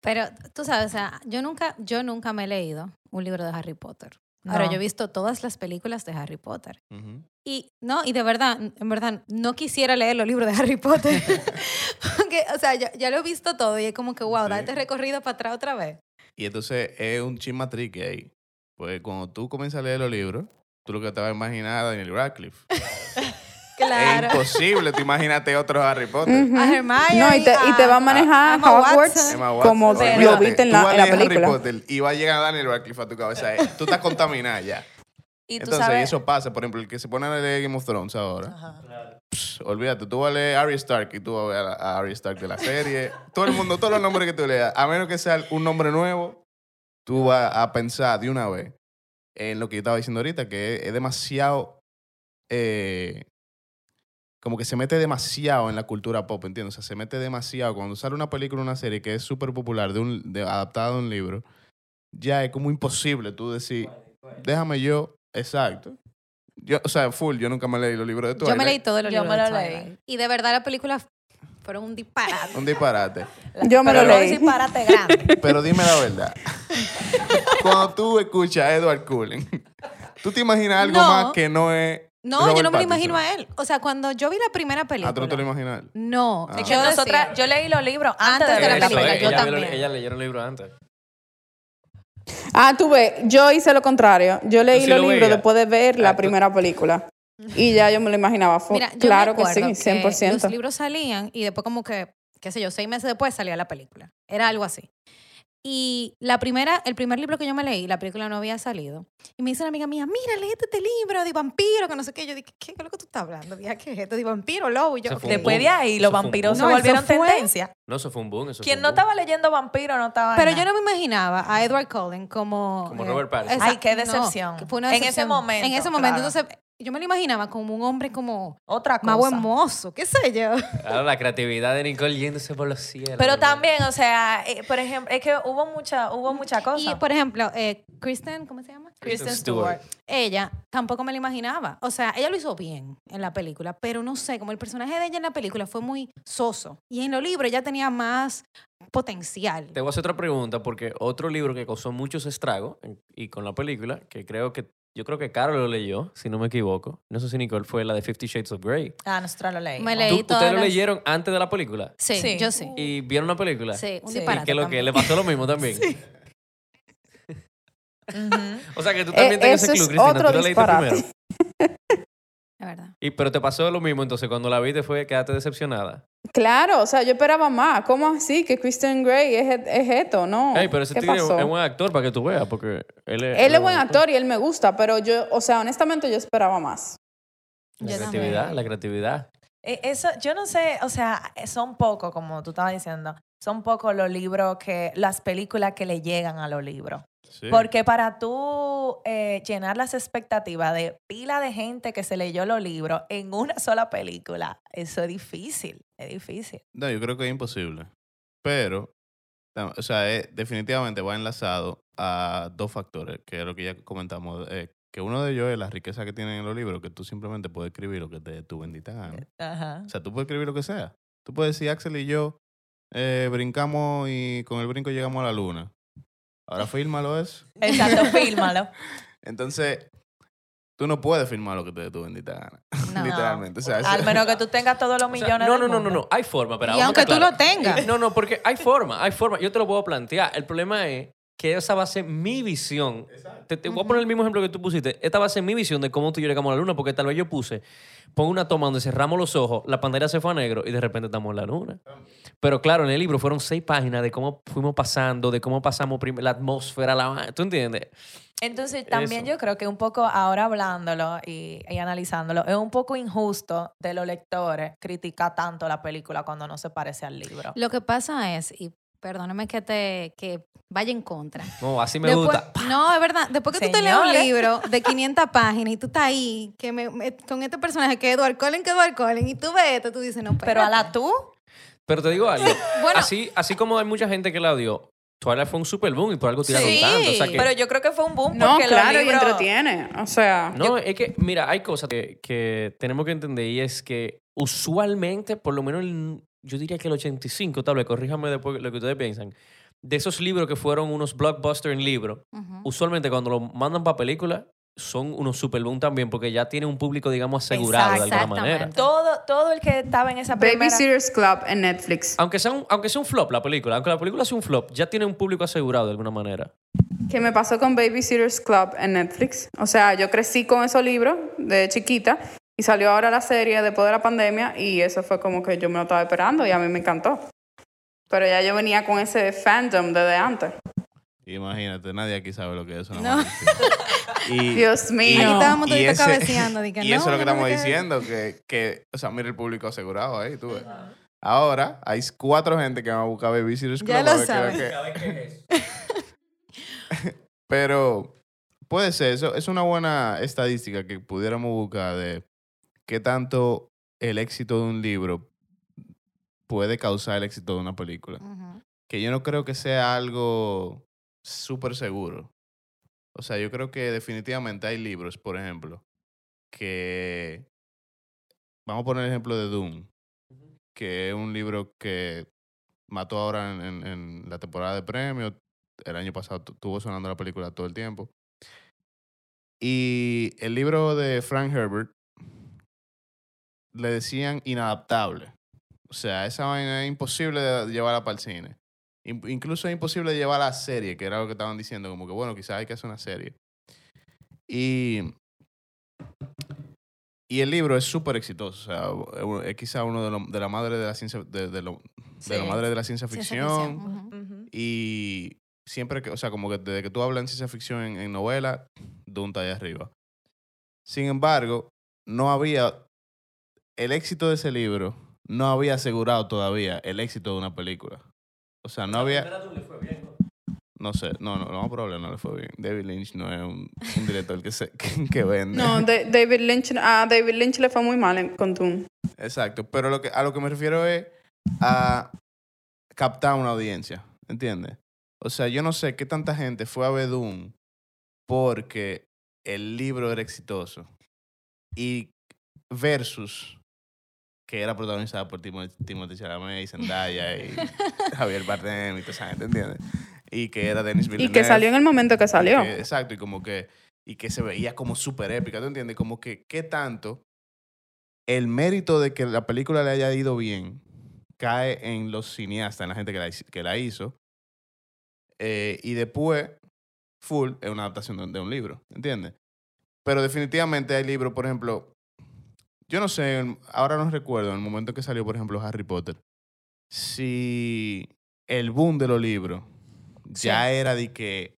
Speaker 5: Pero tú sabes, o sea, yo nunca, yo nunca me he leído un libro de Harry Potter. Ahora,
Speaker 2: No.
Speaker 5: yo he visto todas las películas de Harry Potter.
Speaker 3: Ujú.
Speaker 5: Y no, y de verdad, en verdad, no quisiera leer los libros de Harry Potter. Porque, o sea, ya, ya lo he visto todo y es como que, wow,
Speaker 3: Sí.
Speaker 5: da este recorrido para atrás otra vez.
Speaker 3: Y entonces es un chismatrique ahí. Pues cuando tú comienzas a leer los libros, tú lo que te vas a imaginar a Daniel Radcliffe.
Speaker 5: Claro.
Speaker 3: Es imposible, tú imagínate otro Harry Potter.
Speaker 5: A Hermione,
Speaker 6: No, y te, y te va a manejar Hogwarts
Speaker 5: Watson.
Speaker 6: Como
Speaker 3: Olvídate,
Speaker 6: lo viste en la, en la
Speaker 3: leer Harry
Speaker 6: película.
Speaker 3: Potter y va a llegar Daniel Radcliffe a tu cabeza. Eh, Tú estás contaminada ya.
Speaker 2: Y tú
Speaker 3: Entonces,
Speaker 2: sabes.
Speaker 3: eso pasa. Por ejemplo, el que se pone a leer Game of Thrones ahora,
Speaker 2: Ajá.
Speaker 3: pss, olvídate, tú vas a leer Arya Stark y tú vas a ver a, a Arya Stark de la serie. Todo el mundo, todos los nombres que tú leas, a menos que sea un nombre nuevo, tú vas a pensar de una vez en lo que yo estaba diciendo ahorita, que es, es demasiado. eh, como que se mete demasiado en la cultura pop, ¿entiendes? O sea, se mete demasiado. Cuando sale una película o una serie que es súper popular, de un, de, adaptada de un libro, ya es como imposible tú decir, déjame yo, exacto. Yo, o sea, full, yo nunca me leí los libros de
Speaker 5: Yo me
Speaker 3: Twilight.
Speaker 5: leí todos los
Speaker 2: Yo
Speaker 5: libros
Speaker 2: me
Speaker 5: de
Speaker 2: lo leí.
Speaker 5: Twilight. Y de verdad, las películas fueron un disparate.
Speaker 3: Un disparate.
Speaker 6: Yo me
Speaker 2: Pero
Speaker 6: lo leí.
Speaker 2: es disparate grande.
Speaker 3: Pero dime la verdad. Cuando tú escuchas a Edward Cullen, ¿tú te imaginas algo
Speaker 5: No.
Speaker 3: más que no es.
Speaker 5: No, yo
Speaker 3: Robert
Speaker 5: no me lo imagino a él. O sea, cuando yo vi la primera película.
Speaker 3: Ah, tú no te lo imaginas. a él?
Speaker 5: No,
Speaker 3: Ah.
Speaker 2: Que
Speaker 5: yo
Speaker 2: nosotras, yo leí los libros antes,
Speaker 5: Antes
Speaker 2: de
Speaker 5: la
Speaker 2: la
Speaker 5: película, yo
Speaker 4: ella,
Speaker 5: también.
Speaker 4: ella leyeron el libro antes.
Speaker 6: Ah, tú ves, yo hice lo contrario. Yo leí
Speaker 4: sí
Speaker 6: los
Speaker 4: lo
Speaker 6: libros después de ver la
Speaker 4: Ah, tú-
Speaker 6: primera película. Y ya yo me lo imaginaba. Fue-
Speaker 5: Mira, yo
Speaker 6: claro que sí, 100%.
Speaker 5: los libros salían y después como que, qué sé yo, seis meses después salía la película. Era algo así. Y la primera, el primer libro que yo me leí, la película no había salido. Y me dice una amiga mía, mira, léete este libro de vampiro, que no sé qué. Yo dije, ¿qué, qué es lo que tú estás hablando? Dije, ¿qué es esto? De vampiro, lobo. Y yo,
Speaker 2: Después de ahí, los vampiros se
Speaker 5: No,
Speaker 2: volvieron
Speaker 5: fue-
Speaker 2: tendencia.
Speaker 4: No, eso fue un boom. Eso
Speaker 2: Quien no
Speaker 4: boom.
Speaker 2: estaba leyendo vampiro no estaba.
Speaker 5: Pero
Speaker 2: nada.
Speaker 5: yo no me imaginaba a Edward Cullen como...
Speaker 4: Como Robert Pattinson.
Speaker 2: Ay, qué
Speaker 5: no,
Speaker 2: decepción.
Speaker 5: que fue una
Speaker 2: En ese
Speaker 5: decepción.
Speaker 2: momento,
Speaker 5: En ese momento.
Speaker 2: claro.
Speaker 5: Entonces, yo me lo imaginaba como un hombre como
Speaker 2: Otra cosa.
Speaker 5: más buen mozo, qué sé yo.
Speaker 4: Ahora la creatividad de Nicole yéndose por los cielos.
Speaker 2: Pero también, o sea, eh, por ejemplo, es que hubo mucha, hubo mucha cosa.
Speaker 5: Y por ejemplo, eh, Kristen, ¿cómo se llama?
Speaker 2: Kristen
Speaker 4: Kristen
Speaker 2: Stewart.
Speaker 5: Ella tampoco me la imaginaba. O sea, ella lo hizo bien en la película, pero no sé, como el personaje de ella en la película fue muy soso. Y en los libros ella tenía más potencial.
Speaker 4: Te voy a hacer otra pregunta porque otro libro que causó muchos estragos y con la película, que creo que yo creo que Carol lo leyó, si no me equivoco. No sé si Nicole fue la de Fifty Shades of Grey.
Speaker 2: Ah, nosotros lo leímos.
Speaker 5: Me leí
Speaker 4: ¿Tú-
Speaker 5: todas
Speaker 4: ¿Ustedes lo
Speaker 5: las-
Speaker 4: leyeron antes de la película?
Speaker 5: Sí,
Speaker 2: Sí.
Speaker 5: yo sí.
Speaker 4: ¿Y vieron la película?
Speaker 5: Sí, un
Speaker 2: Sí.
Speaker 4: ¿Y
Speaker 5: disparate
Speaker 4: qué lo que
Speaker 5: también.
Speaker 4: le pasó lo mismo también?
Speaker 2: Ujú.
Speaker 4: O sea, que tú
Speaker 6: Eh,
Speaker 4: también tengas
Speaker 6: eso
Speaker 4: ese club,
Speaker 6: es
Speaker 4: Cristina.
Speaker 6: otro
Speaker 4: Tú lo leíste
Speaker 6: disparate.
Speaker 4: primero.
Speaker 5: Es verdad.
Speaker 4: Y, pero te pasó lo mismo, entonces cuando la viste fue quedaste decepcionada.
Speaker 6: Claro, o sea, yo esperaba más. ¿Cómo así? Que Christian Grey es, es esto, ¿no?
Speaker 4: Ey, pero ese
Speaker 6: ¿Qué
Speaker 4: tigre
Speaker 6: pasó?
Speaker 4: es buen actor para que tú veas, porque él es...
Speaker 6: Él es buen actor y él me gusta, pero yo, o sea, honestamente yo esperaba más.
Speaker 4: La
Speaker 5: Yo
Speaker 4: creatividad,
Speaker 5: también.
Speaker 4: la creatividad.
Speaker 2: Eh, Eso, yo no sé, o sea, son pocos, como tú estabas diciendo, son pocos los libros que, las películas que le llegan a los libros.
Speaker 3: Sí.
Speaker 2: Porque para tú eh, llenar las expectativas de pila de gente que se leyó los libros en una sola película, eso es difícil, es difícil.
Speaker 3: No, yo creo que es imposible. Pero, o sea, es- definitivamente va enlazado a dos factores, que es lo que ya comentamos. eh, que uno de ellos es la riqueza que tienen en los libros, que tú simplemente puedes escribir lo que te dé tu bendita gana.
Speaker 2: Ajá.
Speaker 3: O sea, tú puedes escribir lo que sea. Tú puedes decir, Axel y yo eh, brincamos y con el brinco llegamos a la luna. Ahora fírmalo eso.
Speaker 2: Exacto, fírmalo.
Speaker 3: Entonces, tú no puedes firmar lo que te dé tu bendita gana.
Speaker 5: No.
Speaker 3: Literalmente. O sea, eso-
Speaker 2: Al menos que tú tengas todos los
Speaker 4: O sea,
Speaker 2: millones
Speaker 4: no,
Speaker 2: del
Speaker 4: no, no, no,
Speaker 2: mundo.
Speaker 4: no, hay forma, pero
Speaker 5: Y
Speaker 4: vamos a
Speaker 5: aunque tú lo tengas.
Speaker 4: No, no, porque hay forma, hay forma. Yo te lo puedo plantear. El problema es que esa va a ser mi visión. Te, te voy a poner el mismo ejemplo que tú pusiste. Esta va a ser mi visión de cómo tú y yo llegamos a la luna, porque tal vez yo puse, pongo una toma donde cerramos los ojos, la pantalla se fue a negro y de repente estamos en la luna. Pero claro, en el libro fueron seis páginas de cómo fuimos pasando, de cómo pasamos la atmósfera, la... ¿Tú entiendes?
Speaker 2: Entonces, también
Speaker 4: Eso.
Speaker 2: yo creo que un poco ahora hablándolo y, y analizándolo, es un poco injusto de los lectores criticar tanto la película cuando no se parece al libro.
Speaker 5: Lo que pasa es, y perdóname que te que vaya en contra.
Speaker 4: No, así me
Speaker 5: Después-
Speaker 4: gusta.
Speaker 5: No, es verdad. Después que tú te lees un libro de 500 páginas y tú estás ahí que me- me- con este personaje que es Edward Cullen, que Edward Cullen, y tú ves esto, tú dices, no,
Speaker 2: Pero a la
Speaker 5: espérate.
Speaker 2: tú,
Speaker 4: Pero te digo algo.
Speaker 5: Bueno.
Speaker 4: así, así como hay mucha gente que la odió, Twilight fue un super boom y por algo tiraron
Speaker 2: sí,
Speaker 4: tanto. O sea que,
Speaker 2: pero yo creo que fue un boom
Speaker 6: No,
Speaker 2: porque
Speaker 6: claro,
Speaker 2: los
Speaker 6: y
Speaker 2: libros...
Speaker 6: entretiene. O sea,
Speaker 4: No, es que, mira, hay cosas que, que tenemos que entender y es que usualmente, por lo menos el- yo diría que el 85, tal vez, corríjame después lo que ustedes piensan, de esos libros que fueron unos blockbusters en libro, usualmente cuando lo mandan para película, son unos super boom también porque ya tienen un público, digamos, asegurado de alguna manera.
Speaker 2: Todo, todo el que estaba en esa primera...
Speaker 6: Babysitters Club en Netflix.
Speaker 4: Aunque sea, un, aunque sea un flop la película, aunque la película sea un flop, ya tiene un público asegurado de alguna manera.
Speaker 6: ¿Qué me pasó con Babysitters Club en Netflix? O sea, yo crecí con esos libros de chiquita y salió ahora la serie después de la pandemia y eso fue como que yo me lo estaba esperando y a mí me encantó. Pero ya yo venía con ese fandom desde antes.
Speaker 3: Imagínate, nadie aquí sabe lo que es una
Speaker 5: No.
Speaker 3: Y,
Speaker 6: Dios mío.
Speaker 5: Aquí estábamos
Speaker 3: y ese-
Speaker 5: cabeceando.
Speaker 3: y
Speaker 5: no,
Speaker 3: eso es lo que
Speaker 5: no
Speaker 3: estamos diciendo, que, que, o sea, mira el público asegurado ahí, tú ves. Ahora hay cuatro gente que van a buscar Babysitters Club.
Speaker 5: Ya lo
Speaker 3: ver qué es
Speaker 5: saben.
Speaker 3: que- Pero puede ser, eso es una buena estadística que pudiéramos buscar de qué tanto el éxito de un libro puede causar el éxito de una película. Que yo no creo que sea algo súper seguro. O sea, yo creo que definitivamente hay libros, por ejemplo, que... Vamos a poner el ejemplo de Doom, que es un libro que mató ahora en, en- en la temporada de premios. El año pasado tu- estuvo sonando la película todo el tiempo. Y el libro de Frank Herbert le decían inadaptable. O sea, esa vaina es imposible de llevarla para el cine. In- incluso es imposible de llevar a la serie, que era lo que estaban diciendo, como que bueno, quizás hay que hacer una serie. Y, y el libro es súper exitoso. O sea, es quizá uno de, la madre de la ciencia, de, de lo- de la madre de la ciencia
Speaker 5: Ciencia
Speaker 3: ficción. Y siempre que, o sea, como que desde que tú hablas en ciencia ficción en, en novela, Dune está ahí arriba. Sin embargo, no había, el éxito de ese libro no había asegurado todavía el éxito de una película. O sea, no había, no sé, no, no, no, problema, no le fue bien. David Lynch no es un, un director que, se, que, que vende.
Speaker 6: No, de- David Lynch, a David Lynch le fue muy mal en- con Dune.
Speaker 3: Exacto, pero lo que, a lo que me refiero es a captar una audiencia, ¿entiendes? O sea, yo no sé qué tanta gente fue a ver porque el libro era exitoso y versus que era protagonizada por Timo- Timothée Chalamet y Zendaya y Javier Bardem y toda esa gente, ¿entiendes? Y que era Denis
Speaker 6: Y
Speaker 3: Villeneuve.
Speaker 6: que salió en el momento que salió.
Speaker 3: que- exacto, y como que, y que se veía como súper épica, ¿tú entiendes? Como que, ¿qué tanto el mérito de que la película le haya ido bien cae en los cineastas, en la gente que la, que la hizo? Eh, y después, Full es una adaptación de, de un libro, ¿entiendes? Pero definitivamente hay libros, por ejemplo, yo no sé, ahora no recuerdo, en el momento que salió, por ejemplo, Harry Potter, si el boom de los libros ya era de que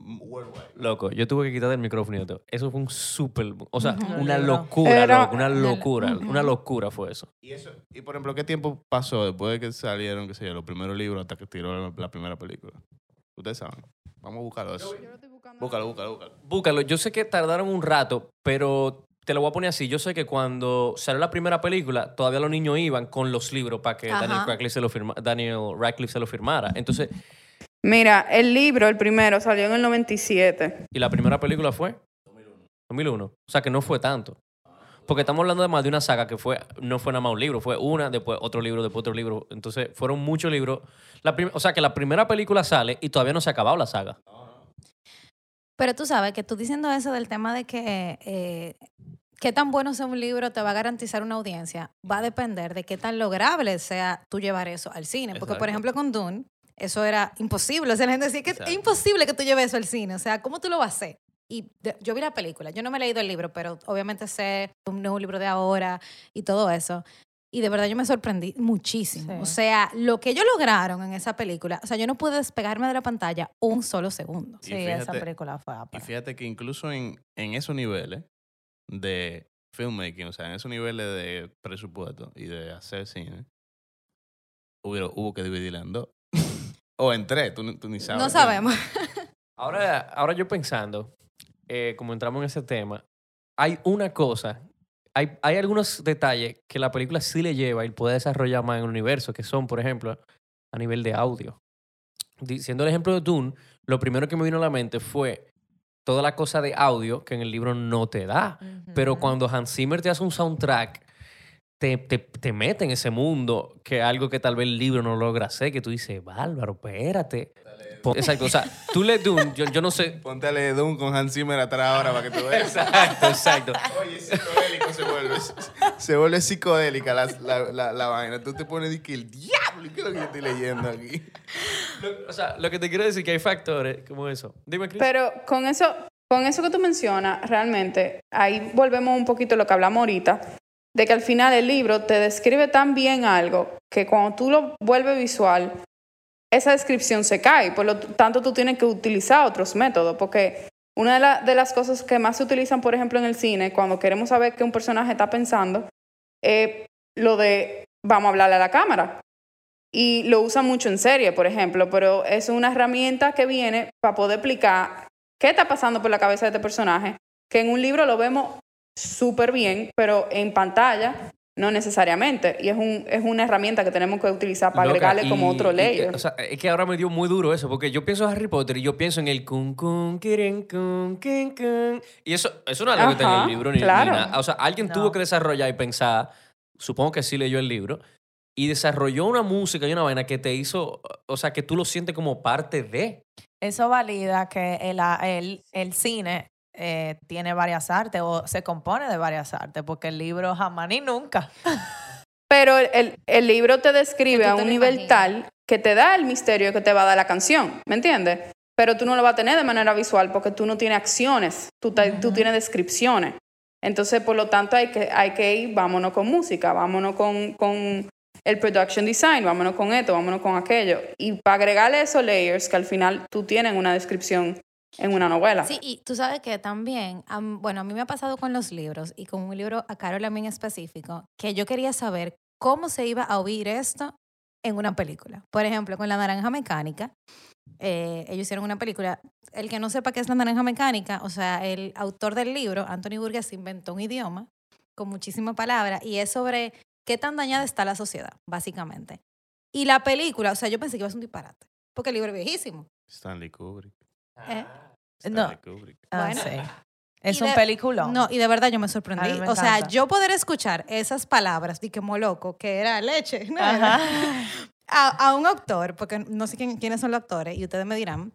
Speaker 3: worldwide.
Speaker 4: Loco, yo tuve que quitar el micrófono y todo. Eso fue un súper... O sea, una locura,
Speaker 6: Era-
Speaker 4: loco, una locura. Una locura fue eso.
Speaker 3: Y eso, y por ejemplo, ¿qué tiempo pasó después de que salieron, qué sé yo, los primeros libros hasta que tiró la, la primera película? Ustedes saben. Vamos a buscarlo eso. Búscalo, búscalo, búscalo.
Speaker 4: Búscalo. Yo sé que tardaron un rato, pero te lo voy a poner así. Yo sé que cuando salió la primera película, todavía los niños iban con los libros para que
Speaker 5: Ajá.
Speaker 4: Daniel Radcliffe, se lo firma- Daniel Radcliffe se lo firmara. Entonces,
Speaker 6: Mira, el libro, el primero, salió en el 97.
Speaker 4: ¿y la primera película fue? 2001. 2001. O sea, que no fue tanto. Porque estamos hablando de más de una saga que fue, no fue nada más un libro, fue una, después otro libro, después otro libro. Entonces, fueron muchos libros. La o sea, que la primera película sale y todavía no se ha acabado la saga.
Speaker 5: Pero tú sabes que tú diciendo eso del tema de que eh, qué tan bueno sea un libro te va a garantizar una audiencia, va a depender de qué tan lograble sea tú llevar eso al cine. Porque, por ejemplo, con Dune, eso era imposible. O sea, la gente decía que
Speaker 3: Exacto.
Speaker 5: es imposible que tú lleves eso al cine. O sea, ¿cómo tú lo vas a hacer? Y de- yo vi la película, yo no me he leído el libro, pero obviamente sé un nuevo libro de ahora y todo eso. Y de verdad yo me sorprendí muchísimo.
Speaker 2: Sí.
Speaker 5: O sea, lo que ellos lograron en esa película, o sea, yo no pude despegarme de la pantalla un solo segundo.
Speaker 3: Y
Speaker 2: Sí, esa película fue
Speaker 3: Y
Speaker 2: ápera.
Speaker 3: fíjate que incluso en, en esos niveles de filmmaking, o sea, en esos niveles de presupuesto y de hacer cine, hubo, hubo que dividirla en dos. o en tres, tú, ni- tú ni sabes.
Speaker 5: No sabemos.
Speaker 4: Ahora, ahora yo pensando, eh, como entramos en ese tema, hay una cosa, hay, hay algunos detalles que la película sí le lleva y puede desarrollar más en el universo, que son, por ejemplo, a nivel de audio. Diciendo el ejemplo de Dune, lo primero que me vino a la mente fue toda la cosa de audio que en el libro no te da. Pero cuando Hans Zimmer te hace un soundtrack, te, te, te mete en ese mundo, que algo que tal vez el libro no logra hacer, que tú dices, bárbaro, espérate. Pon- Exacto, o sea, tú lees Dune, yo, yo no sé.
Speaker 3: Ponte a leer Dune con Hans Zimmer atrás ahora para que tú veas.
Speaker 4: Exacto, exacto.
Speaker 3: Oye, psicodélico se vuelve. Se vuelve psicodélica la, la, la, la vaina. Tú te pones de que el diablo, ¿y ¿qué es lo que yo estoy leyendo aquí?
Speaker 4: Lo- o sea, lo que te quiero decir que hay factores como eso. Dime, Chris.
Speaker 6: Pero con eso, con eso que tú mencionas, realmente, ahí volvemos un poquito a lo que hablamos ahorita, de que al final el libro te describe tan bien algo que cuando tú lo vuelves visual, esa descripción se cae. Por lo tanto, tú tienes que utilizar otros métodos, porque una de, la- de las cosas que más se utilizan, por ejemplo, en el cine, cuando queremos saber qué un personaje está pensando, es lo de vamos a hablarle a la cámara. Y lo usan mucho en serie, por ejemplo, pero es una herramienta que viene para poder explicar qué está pasando por la cabeza de este personaje, que en un libro lo vemos súper bien, pero en pantalla no necesariamente. Y es, un, es una herramienta que tenemos que utilizar para
Speaker 4: Loca,
Speaker 6: agregarle como otro
Speaker 4: y-
Speaker 6: layer.
Speaker 4: o sea, es que ahora me dio muy duro eso, porque yo pienso en Harry Potter y yo pienso en el kun kun kirin kun kin kun. Y eso, eso no es algo que está en
Speaker 6: Ajá,
Speaker 4: el libro ni, ni
Speaker 6: claro.
Speaker 4: nada. O sea, alguien
Speaker 2: No.
Speaker 4: tuvo que desarrollar y pensar, supongo que sí leyó el libro, y desarrolló una música y una vaina que te hizo, o sea, que tú lo sientes como parte de.
Speaker 2: Eso valida que el, el, el cine eh, tiene varias artes o se compone de varias artes, porque el libro jamás ni nunca.
Speaker 6: Pero el, el- libro te describe a un nivel
Speaker 5: imaginas.
Speaker 6: tal que te da el misterio que te va a dar la canción, ¿me entiendes? Pero tú no lo vas a tener de manera visual porque tú no tienes acciones, tú, te- tú tienes descripciones. Entonces, por lo tanto, hay que, hay que ir, vámonos con música, vámonos con, con el production design, vámonos con esto, vámonos con aquello. Y para agregarle esos layers que al final tú tienes una descripción en una novela.
Speaker 5: Sí, y tú sabes que también, am- bueno, a mí me ha pasado con los libros y con un libro a Carol a mí en específico, que yo quería saber cómo se iba a oír esto en una película. Por ejemplo, con La Naranja Mecánica, eh, ellos hicieron una película. El que no sepa qué es La Naranja Mecánica, o sea, el autor del libro, Anthony Burgess, inventó un idioma con muchísimas palabras y es sobre qué tan dañada está la sociedad, básicamente. Y la película, o sea, yo pensé que iba a ser un disparate, porque el libro es viejísimo.
Speaker 3: Stanley Kubrick.
Speaker 5: Eh,
Speaker 2: No.
Speaker 3: Kubrick.
Speaker 2: Ah,
Speaker 5: Bueno.
Speaker 2: sí. Es
Speaker 5: Y
Speaker 2: un
Speaker 5: de-
Speaker 2: peliculón.
Speaker 5: No, y de verdad yo me sorprendí.
Speaker 2: me
Speaker 5: o sea, yo poder escuchar esas palabras, de que loco, que era leche, ¿no?
Speaker 2: Ajá.
Speaker 5: a, a un autor, porque no sé quién- quiénes son los actores, y ustedes me dirán,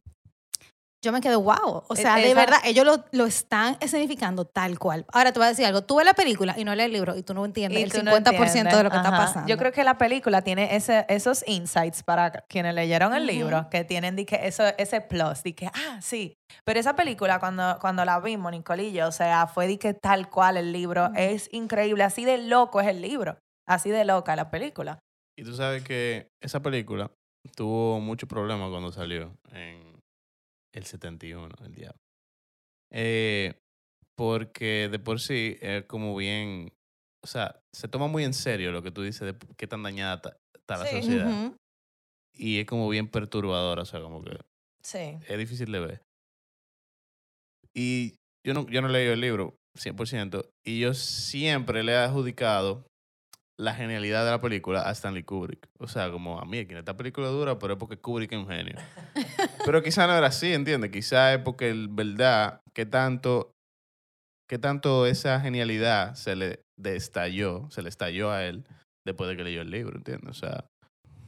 Speaker 5: yo me quedé wow. O
Speaker 2: E-
Speaker 5: sea, de
Speaker 2: esa-
Speaker 5: verdad, ellos lo, lo están escenificando tal cual. Ahora te voy a decir algo, tú ves la película y no lees el libro y tú no entiendes
Speaker 2: Y
Speaker 5: el
Speaker 2: tú
Speaker 5: 50%
Speaker 2: no
Speaker 5: de lo que está pasando.
Speaker 2: Yo creo que la película tiene ese, esos insights para quienes leyeron el libro, que tienen di que eso, ese plus, de que, ah, sí. Pero esa película, cuando, cuando la vimos, Nicole y yo, o sea, fue de que tal cual el libro, es increíble, así de loco es el libro, así de loca la película.
Speaker 3: Y tú sabes que esa película tuvo mucho problema cuando salió en el 71, el diablo. Eh, porque de por sí es como bien, o sea, se toma muy en serio lo que tú dices de qué tan dañada está la sociedad. Y es como bien perturbadora, o sea, como que
Speaker 2: Sí.
Speaker 3: es difícil de ver. Y yo no, yo no he leído el libro, 100%, y yo siempre le he adjudicado la genialidad de la película a Stanley Kubrick. O sea, como a mí, que esta película dura, pero es porque Kubrick es un genio. pero quizá no era así, ¿entiendes? Quizá es porque, en verdad, que tanto, que tanto esa genialidad se le destalló, se le estalló a él después de que leyó el libro, ¿entiendes? O sea,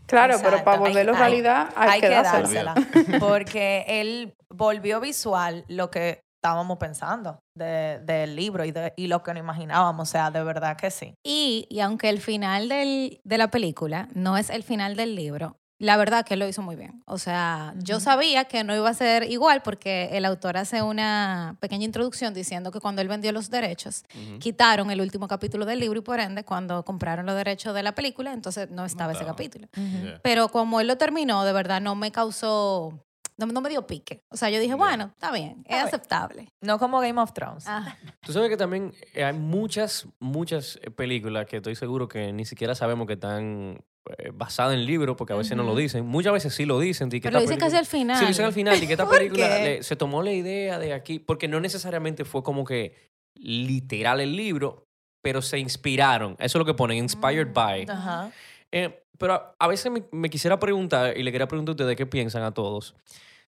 Speaker 6: Claro, pero
Speaker 2: Exacto.
Speaker 6: para volverlo
Speaker 2: Hay-
Speaker 6: realidad hay,
Speaker 2: Hay
Speaker 6: que
Speaker 2: dársela. Porque él volvió visual lo que estábamos pensando de- del libro y, de, y lo que nos imaginábamos. O sea, de verdad que sí.
Speaker 5: Y, y aunque el final del, de la película no es el final del libro, la verdad que él lo hizo muy bien. O sea, yo sabía que no iba a ser igual porque el autor hace una pequeña introducción diciendo que cuando él vendió los derechos, quitaron el último capítulo del libro y por ende, cuando compraron los derechos de la película, entonces no estaba ese capítulo.
Speaker 3: Yeah.
Speaker 5: Pero como él lo terminó, de verdad no me causó, no, no me dio pique. O sea, yo dije, bueno, está bien, es
Speaker 2: Está bien.
Speaker 5: aceptable.
Speaker 2: No como Game of Thrones.
Speaker 5: Ah,
Speaker 4: Tú sabes que también eh, hay muchas, muchas eh, películas que estoy seguro que ni siquiera sabemos que están eh, basadas en libros, porque a veces no lo dicen. Muchas veces sí lo dicen.
Speaker 5: pero lo dicen casi al final.
Speaker 4: Sí, lo dicen al final. Y que esta
Speaker 5: ¿Por
Speaker 4: película le- se tomó la idea de aquí, porque no necesariamente fue como que literal el libro, pero se inspiraron. Eso es lo que ponen, inspired
Speaker 5: Mm.
Speaker 4: by.
Speaker 2: Ajá.
Speaker 4: Eh, pero a, a veces me, me quisiera preguntar, y le quería preguntar a ustedes qué piensan a todos,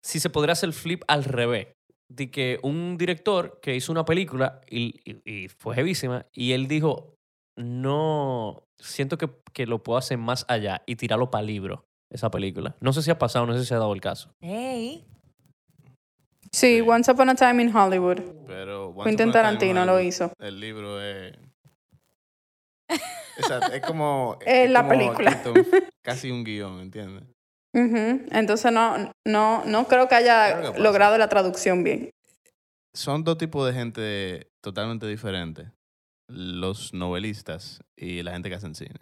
Speaker 4: si se podría hacer flip al revés. De que un director que hizo una película y, y- y fue jevísima, y él dijo, no, siento que, que lo puedo hacer más allá y tirarlo para libro, esa película. No sé si ha pasado, no sé si se ha dado el caso.
Speaker 2: Ey.
Speaker 6: Sí,
Speaker 3: Sí.
Speaker 6: Once Upon a Time in Hollywood.
Speaker 3: Pero Once
Speaker 6: Quentin
Speaker 3: Upon a Time in
Speaker 6: Tarantino lo
Speaker 3: Hollywood,
Speaker 6: hizo.
Speaker 3: El libro es. Es como.
Speaker 6: Es la
Speaker 3: como
Speaker 6: película.
Speaker 3: casi un guion, ¿entiendes?
Speaker 6: Ujú. Entonces no, no, no creo que haya
Speaker 3: Claro que pasa.
Speaker 6: logrado la traducción bien.
Speaker 3: Son dos tipos de gente totalmente diferentes. Los novelistas y la gente que hace cine.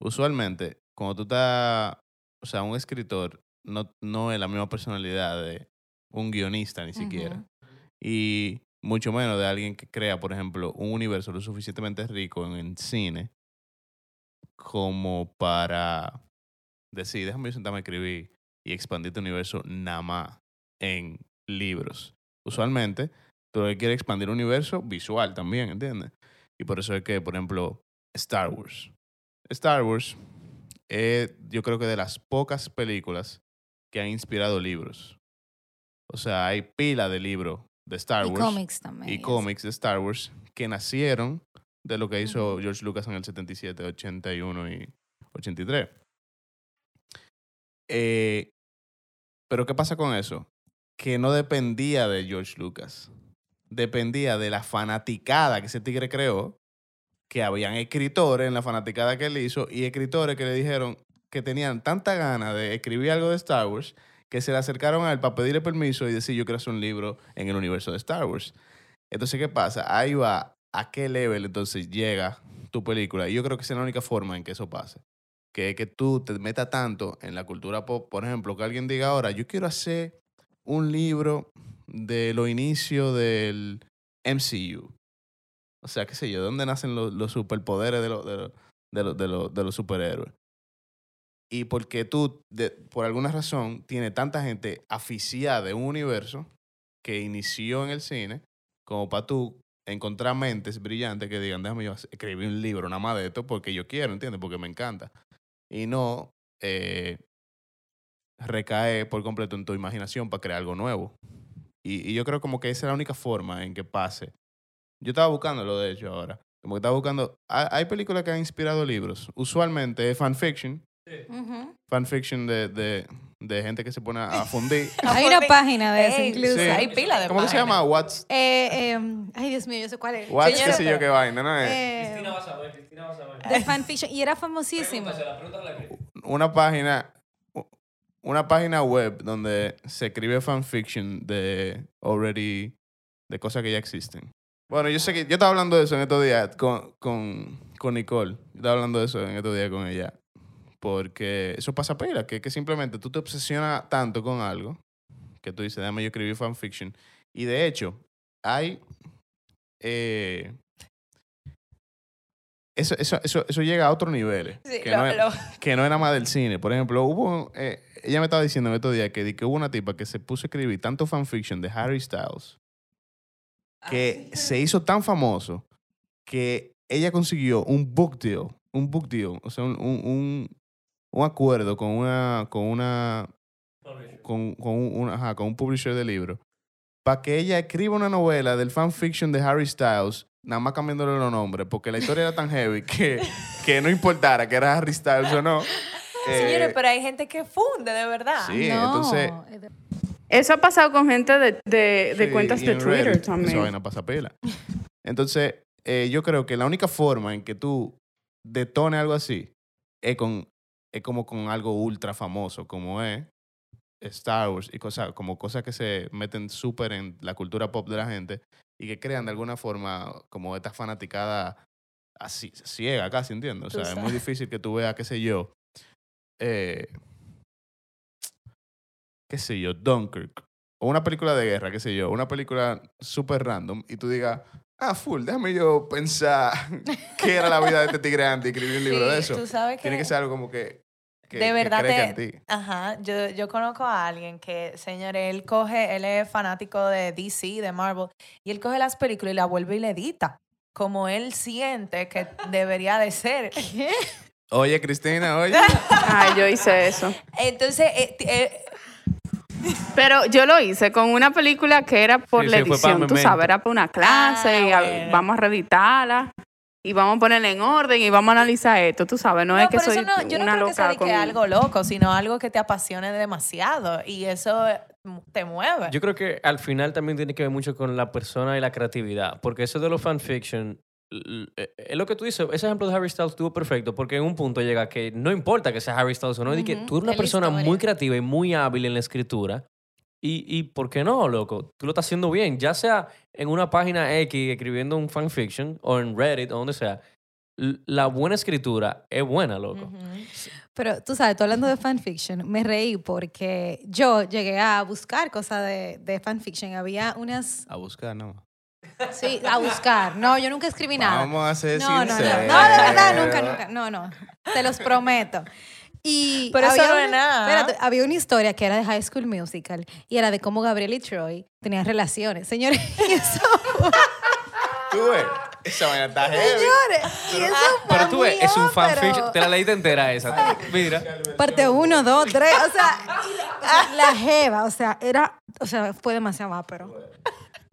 Speaker 3: Usualmente, cuando tú estás. O sea, un escritor no, no es la misma personalidad de un guionista ni siquiera. y mucho menos de alguien que crea, por ejemplo, un universo lo suficientemente rico en el cine como para decir, déjame yo sentarme a escribir y expandir tu universo nada más en libros. Usualmente, tú lo que quieres expandir un universo visual también, ¿entiendes? Y por eso es que, por ejemplo, Star Wars. Star Wars es, yo creo que de las pocas películas que han inspirado libros. O sea, hay pila de libros de Star
Speaker 5: y
Speaker 3: Wars
Speaker 5: cómics también.
Speaker 3: y cómics de Star Wars que nacieron de lo que hizo George Lucas en el 77, 81 y 83. Eh, pero ¿qué pasa con eso? Que no dependía de George Lucas. Dependía de la fanaticada que ese tigre creó, que habían escritores en la fanaticada que él hizo y escritores que le dijeron que tenían tanta gana de escribir algo de Star Wars que se le acercaron a él para pedirle permiso y decir yo quiero hacer un libro en el universo de Star Wars. Entonces, ¿qué pasa? Ahí va a qué level entonces llega tu película. Y yo creo que esa es la única forma en que eso pase. Que es que tú te metas tanto en la cultura pop. Por ejemplo, que alguien diga ahora, yo quiero hacer un libro de los inicios del MCU. O sea, qué sé yo, ¿de dónde nacen los, superpoderes de, los de, los- de, de los- superhéroes? y porque tú, de- por alguna razón, tiene tanta gente aficiada de un universo que inició en el cine, como para tú encontrar mentes brillantes que digan, déjame yo escribir un libro nada más de esto porque yo quiero, ¿entiendes? Porque me encanta. Y no eh, recae por completo en tu imaginación para crear algo nuevo. Y, y yo creo como que esa es la única forma en que pase. Yo estaba buscándolo, de hecho, ahora. Como que estaba buscando... Hay, hay películas que han inspirado libros. Usualmente es fanfiction.
Speaker 5: Ujú.
Speaker 3: Fanfiction de, de, de gente que se pone a fundir.
Speaker 5: Hay una página de eso incluso.
Speaker 3: Sí.
Speaker 2: Hay pila de
Speaker 3: ¿Cómo que se
Speaker 2: páginas.
Speaker 3: llama? What's,
Speaker 5: Eh, eh, ay, Dios mío, yo sé cuál es.
Speaker 3: what's qué sé yo qué vaina, ¿no? Es
Speaker 5: Eh,
Speaker 4: va a saber, Cristina va a saber.
Speaker 5: de fanfiction. Y era famosísimo.
Speaker 3: una página... Una página web donde se escribe fanfiction de already... De cosas que ya existen. Bueno, yo sé que... Yo estaba hablando de eso en estos días con, con, con Nicole. Yo estaba hablando de eso en estos días con ella. Porque eso pasa pila, que, que simplemente tú te obsesionas tanto con algo que tú dices, déjame yo escribir fanfiction. Y de hecho, hay... eh, eso, eso, eso, eso llega a otros niveles.
Speaker 2: Sí,
Speaker 3: que,
Speaker 2: lo-
Speaker 3: no
Speaker 2: lo-
Speaker 3: que no nada más del cine. Por ejemplo, hubo... eh, ella me estaba diciendo en estos días que, que hubo una tipa que se puso a escribir tanto fanfiction de Harry Styles que se hizo tan famoso que ella consiguió un book deal, un book deal, o sea, un, un, un, un acuerdo con una, con una, con, con un, un- ajá, con un publisher de libros, para que ella escriba una novela del fanfiction de Harry Styles, nada más cambiándole los nombres, porque la historia era tan heavy que, que no importara que era Harry Styles o no.
Speaker 2: Señores,
Speaker 3: eh,
Speaker 2: pero hay gente que funde, de verdad.
Speaker 3: sí,
Speaker 5: no,
Speaker 3: entonces...
Speaker 6: Eso ha pasado con gente de, de, de
Speaker 3: Sí,
Speaker 6: cuentas de Twitter
Speaker 3: Reddit,
Speaker 6: también.
Speaker 3: vaina pasa pela. Entonces, eh, yo creo que la única forma en que tú detones algo así es, con, es como con algo ultra famoso, como es Star Wars y cosas, como cosas que se meten súper en la cultura pop de la gente y que crean de alguna forma como esta fanaticada así, ciega casi, ¿entiendes? O sea, es muy difícil que tú veas, qué sé yo, eh, qué sé yo, Dunkirk, o una película de guerra, qué sé yo, una película súper random, y tú digas, ah, full, déjame yo pensar qué era la vida de este tigre antes y escribir un libro de eso.
Speaker 2: Tú sabes que,
Speaker 3: Tiene que ser algo como que, que
Speaker 2: de
Speaker 3: que
Speaker 2: verdad te-
Speaker 3: en ti.
Speaker 2: Ajá, yo, yo conozco a alguien que, señor, él coge, él es fanático de DC, de Marvel, y él coge las películas y las vuelve y le edita, como él siente que debería de ser.
Speaker 3: Oye, Cristina, oye.
Speaker 6: Ay, yo hice eso.
Speaker 2: Entonces, eh, eh,
Speaker 6: Pero yo lo hice con una película que era por
Speaker 4: Sí,
Speaker 6: la
Speaker 4: sí,
Speaker 6: edición, tú sabes, era para una clase
Speaker 2: Ah,
Speaker 6: y a-
Speaker 2: bueno.
Speaker 6: vamos a reeditarla y vamos a ponerla en orden y vamos a analizar esto, tú sabes, no,
Speaker 2: no,
Speaker 6: es que soy
Speaker 2: no, yo no
Speaker 6: una
Speaker 2: creo que sea
Speaker 6: loca con...
Speaker 2: que algo loco, sino algo que te apasione demasiado, y eso eh, te mueve.
Speaker 4: Yo creo que al final también tiene que ver mucho con la persona y la creatividad, porque eso de los fanfiction, l- eh, es lo que tú dices, ese ejemplo de Harry Styles estuvo perfecto, porque en un punto llega que no importa que sea Harry Styles o no, es de que tú eres una
Speaker 5: es
Speaker 4: persona muy creativa y muy hábil en la escritura, y, y ¿por qué no, loco? Tú lo estás haciendo bien, ya sea en una página X escribiendo un fanfiction, o en Reddit, o donde sea, la buena escritura es buena, loco.
Speaker 5: Pero tú sabes, tú hablando de fanfiction, me reí porque yo llegué a buscar cosas de, de fanfiction. Había unas.
Speaker 3: A buscar, no.
Speaker 5: Sí, a buscar. No, yo nunca escribí nada.
Speaker 3: Vamos a ser
Speaker 5: No, no, no. No, de verdad, nunca, nunca. No, no. Te los prometo. Y
Speaker 2: Pero eso
Speaker 5: había
Speaker 2: no es
Speaker 5: una-
Speaker 2: nada.
Speaker 5: espérate, había una historia que era de High School Musical y era de cómo Gabriel y Troy tenían relaciones. Señores, y eso,
Speaker 3: Tú ves, esa vaina está heavy.
Speaker 5: señores, y eso fue
Speaker 4: Pero tú ves, es un fanfiction,
Speaker 5: pero-
Speaker 4: te la leíste entera esa. Mira.
Speaker 5: Parte uno, dos, tres, o sea, la, o sea, la jeva, o sea, era, o sea, fue demasiado más, pero.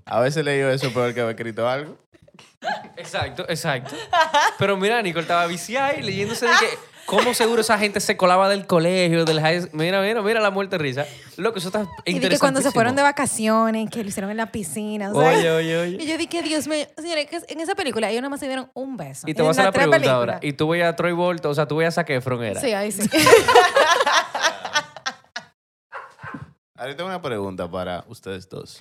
Speaker 3: A veces leí eso peor que haber escrito algo.
Speaker 4: Exacto, exacto. Pero mira, Nicole estaba viciada y leyéndose de que cómo seguro esa gente se colaba del colegio, del high Mira, mira, mira la muerte de risa. Loco, eso está
Speaker 5: Y
Speaker 4: interesante.
Speaker 5: de que cuando se fueron de vacaciones, que lo hicieron en la piscina, o sea,
Speaker 4: Oye, oye, oye.
Speaker 5: Y yo dije, Dios mío, señores, que en esa película ellos nada más se dieron un beso.
Speaker 4: Y te voy a
Speaker 5: En
Speaker 4: hacer la
Speaker 5: las tres
Speaker 4: pregunta ahora. Y tú veías a Troy Bolton, o sea, tú veías a Zac Efron era.
Speaker 5: Sí, ahí sí.
Speaker 3: Ahora tengo una pregunta para ustedes dos.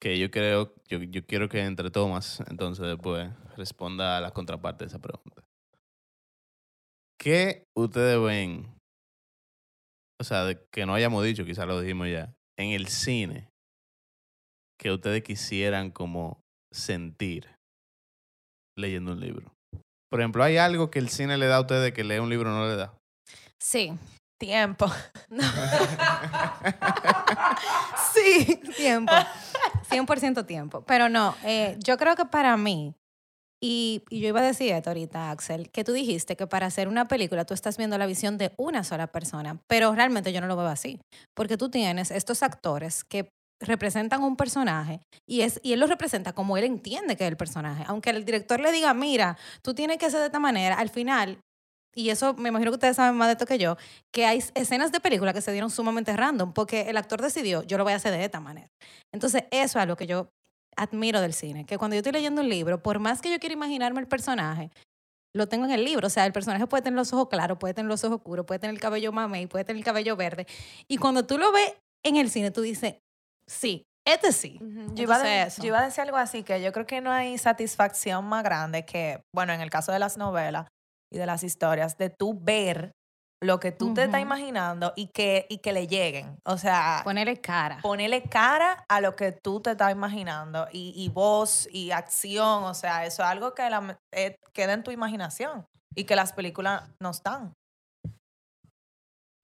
Speaker 3: Que yo creo, yo, yo quiero que entre Tomás, entonces después responda a la contraparte de esa pregunta. ¿Qué ustedes ven? O sea, de que no hayamos dicho, quizás lo dijimos ya, en el cine, que ustedes quisieran como sentir leyendo un libro. Por ejemplo, ¿hay algo que el cine le da a ustedes que leer un libro no le da?
Speaker 5: Sí.
Speaker 2: Tiempo.
Speaker 5: sí, tiempo. 100% tiempo. Pero no, eh, yo creo que para mí, y, yo iba a decir esto ahorita, Axel, que tú dijiste que para hacer una película tú estás viendo la visión de una sola persona, pero realmente yo no lo veo así, porque tú tienes estos actores que representan un personaje y, es, y él lo representa como él entiende que es el personaje. Aunque el director le diga, mira, tú tienes que ser de esta manera, al final, y eso me imagino que ustedes saben más de esto que yo, que hay escenas de película que se dieron sumamente random porque el actor decidió, yo lo voy a hacer de esta manera. Entonces, eso es algo que yo admiro del cine, que cuando yo estoy leyendo un libro, por más que yo quiera imaginarme el personaje, lo tengo en el libro. O sea, el personaje puede tener los ojos claros, puede tener los ojos oscuros, puede tener el cabello mamey, puede tener el cabello verde. Y cuando tú lo ves en el cine, tú dices, sí, este sí.
Speaker 2: Yo iba, a de-
Speaker 5: Entonces, eso.
Speaker 2: yo iba a decir algo así, que yo creo que no hay satisfacción más grande que, bueno, en el caso de las novelas y de las historias, de tú ver lo que tú te estás imaginando y que, y que le lleguen. O sea,
Speaker 5: Ponerle cara.
Speaker 2: ponerle cara a lo que tú te estás imaginando y, y voz y acción. O sea, eso es algo que la- eh, queda en tu imaginación y que las películas no están.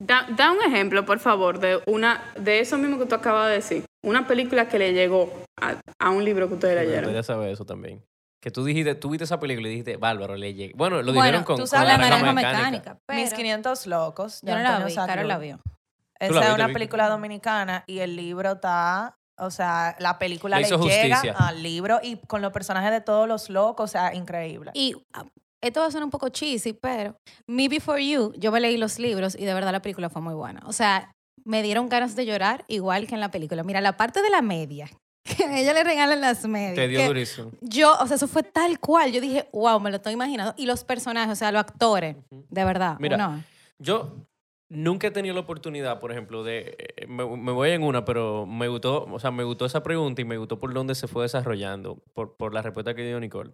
Speaker 6: Da, da un ejemplo, por favor, de una de eso mismo que tú acabas de decir. Una película que le llegó a, a un libro que ustedes
Speaker 4: Me
Speaker 6: leyeron.
Speaker 4: gustaría saber eso también. Que tú dijiste, tú viste esa película y dijiste, bárbaro, le llegué. Bueno, lo
Speaker 5: Bueno,
Speaker 4: dijeron con,
Speaker 2: tú
Speaker 4: con
Speaker 2: sabes
Speaker 5: la
Speaker 2: la
Speaker 5: naranja mecánica.
Speaker 2: Mis
Speaker 5: pero
Speaker 2: 500 locos.
Speaker 5: yo no la vi, Carol la vio.
Speaker 2: Esa
Speaker 4: la
Speaker 2: es una película dominicana y el libro está, o sea, la película
Speaker 4: Le
Speaker 2: llega
Speaker 4: justicia.
Speaker 2: al libro y con los personajes de todos los locos, o sea, increíble.
Speaker 5: Y ah, esto va a sonar un poco cheesy, pero Me Before You, yo me leí los libros y de verdad la película fue muy buena. O sea, me dieron ganas de llorar igual que en la película. Mira, la parte de la media, que a ella le regalan las medias.
Speaker 4: Te dio durísimo.
Speaker 5: Yo, o sea, eso fue tal cual. Yo dije, wow, me lo estoy imaginando. Y los personajes, o sea, los actores, de verdad.
Speaker 4: Mira. Yo nunca he tenido la oportunidad, por ejemplo, de. eh, Me, me voy en una, pero me gustó, o sea, me gustó esa pregunta y me gustó por dónde se fue desarrollando, por, por la respuesta que dio Nicole.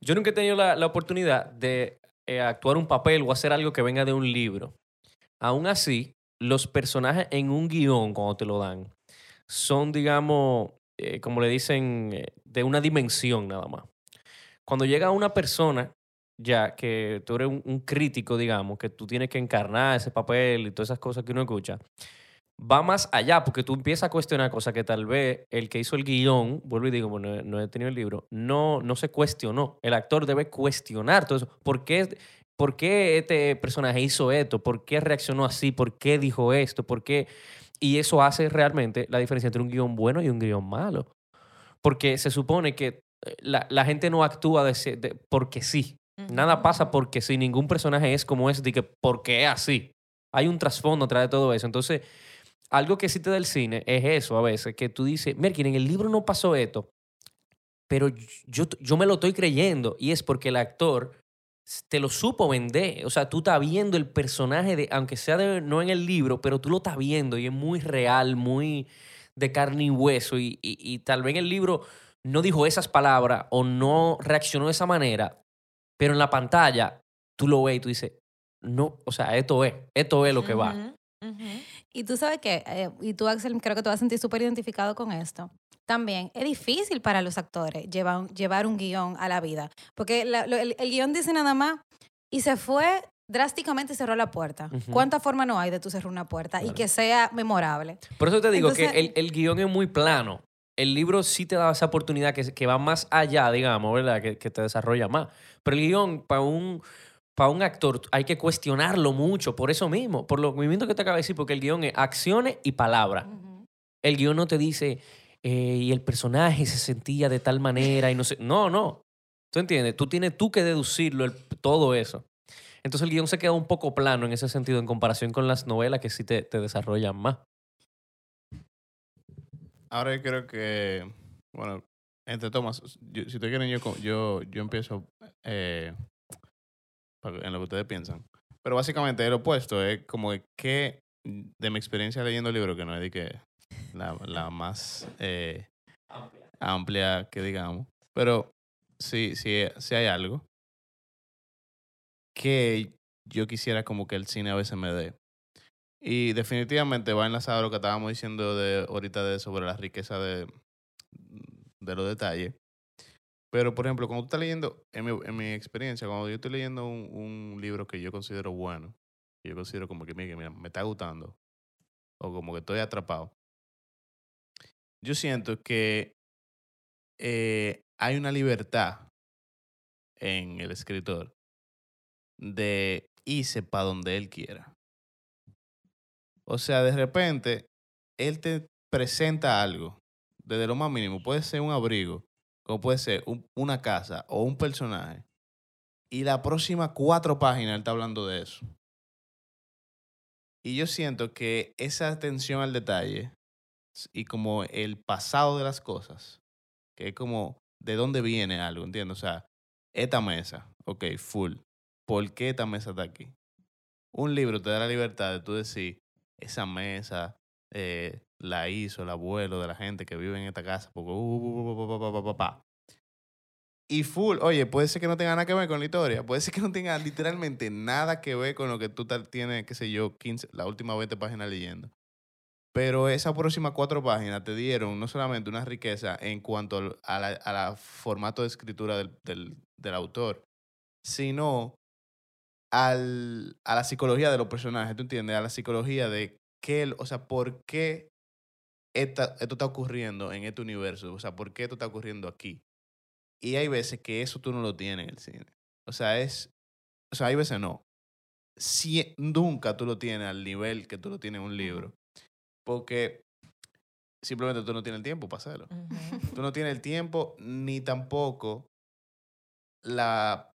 Speaker 4: Yo nunca he tenido la, la oportunidad de eh, actuar un papel o hacer algo que venga de un libro. Aún así, los personajes en un guion, cuando te lo dan, son, digamos, eh, como le dicen, eh, de una dimensión nada más. Cuando llega una persona ya que tú eres un, crítico, digamos, que tú tienes que encarnar ese papel y todas esas cosas que uno escucha, va más allá, porque tú empiezas a cuestionar cosas que tal vez el que hizo el guion, vuelvo y digo, bueno, no he tenido el libro, no, no se cuestionó. El actor debe cuestionar todo eso. ¿Por qué, ¿Por qué este personaje hizo esto? ¿Por qué reaccionó así? ¿Por qué dijo esto? ¿Por qué? Y eso hace realmente la diferencia entre un guion bueno y un guion malo. Porque se supone que eh, la, la gente no actúa de, porque sí. Nada pasa porque sí. Ningún personaje es como es de que porque es así. Hay un trasfondo atrás de todo eso. Entonces, algo que sí te da el cine es eso a veces, que tú dices, Merkin, en el libro no pasó esto, pero yo, yo me lo estoy creyendo y es porque el actor te lo supo vender. O sea, tú estás viendo el personaje, de, aunque sea de, no en el libro, pero tú lo estás viendo y es muy real, muy de carne y hueso. Y, y- tal vez en el libro no dijo esas palabras o no reaccionó de esa manera, pero en la pantalla tú lo ves y tú dices, no, o sea, esto es, esto es lo que va.
Speaker 5: Y tú sabes que, eh, y tú, Axel, creo que te vas a sentir súper identificado con esto. También es difícil para los actores llevar, un- llevar un guion a la vida. Porque la- lo- el, el guion dice nada más y se fue drásticamente cerró la puerta.
Speaker 4: Ujú.
Speaker 5: ¿Cuánta forma no hay de tú cerrar una puerta y que sea memorable?
Speaker 4: Por eso te digo
Speaker 5: Entonces-
Speaker 4: que el, el guion es muy plano. El libro sí te da esa oportunidad que, que va más allá, digamos, ¿verdad? Que, que te desarrolla más. Pero el guion, para un, para un actor, hay que cuestionarlo mucho por eso mismo, por los movimientos que te acabo de decir, porque el guion es acciones y palabras. El guion no te dice, eh, y el personaje se sentía de tal manera y no sé. No, no. ¿Tú entiendes? Tú tienes tú que deducirlo, todo eso. Entonces el guion se queda un poco plano en ese sentido en comparación con las novelas que sí te, te desarrollan más.
Speaker 3: Ahora yo creo que, bueno, entre tomas, si ustedes quieren, yo, yo, yo empiezo eh, en lo que ustedes piensan. Pero básicamente el opuesto es como que de mi experiencia leyendo el libro, que no es la, la más eh, amplia que digamos, pero sí, sí, sí hay algo que yo quisiera como que el cine a veces me dé. Y definitivamente va enlazado a lo que estábamos diciendo de, ahorita de sobre la riqueza de, de los detalles. Pero, por ejemplo, cuando tú estás leyendo, en mi, en mi experiencia, cuando yo estoy leyendo un, libro que yo considero bueno, que yo considero como que, mira, mira, me está gustando, o como que estoy atrapado, yo siento que eh, hay una libertad en el escritor de irse para donde él quiera. O sea, de repente, él te presenta algo, desde lo más mínimo, puede ser un abrigo, como puede ser un- una casa o un personaje, y la próxima cuatro páginas él está hablando de eso. Y yo siento que esa atención al detalle y como el pasado de las cosas, que es como de dónde viene algo, ¿entiendes? O sea, esta mesa, ok, full. ¿Por qué esta mesa está aquí? Un libro te da la libertad de tú decir, esa mesa eh, la hizo el abuelo de la gente que vive en esta casa, porque, uh. Y full, oye, puede ser que no tenga nada que ver con la historia, puede ser que no tenga literalmente nada que ver con lo que tú tienes, qué sé yo, 15, la última 20 páginas leyendo. Pero esas próximas cuatro páginas te dieron no solamente una riqueza en cuanto al a la, a la formato de escritura del, del, del autor, sino al, a la psicología de los personajes, ¿tú entiendes? A la psicología de qué, o sea, por qué esta- esto está ocurriendo en este universo, o sea, por qué esto está ocurriendo aquí. Y hay veces que eso tú no lo tienes en el cine. O sea, es, o sea, hay veces no. Si, nunca tú lo tienes al nivel que tú lo tienes en un libro. Porque simplemente tú no tienes el tiempo para hacerlo. Tú no tienes el tiempo ni tampoco la,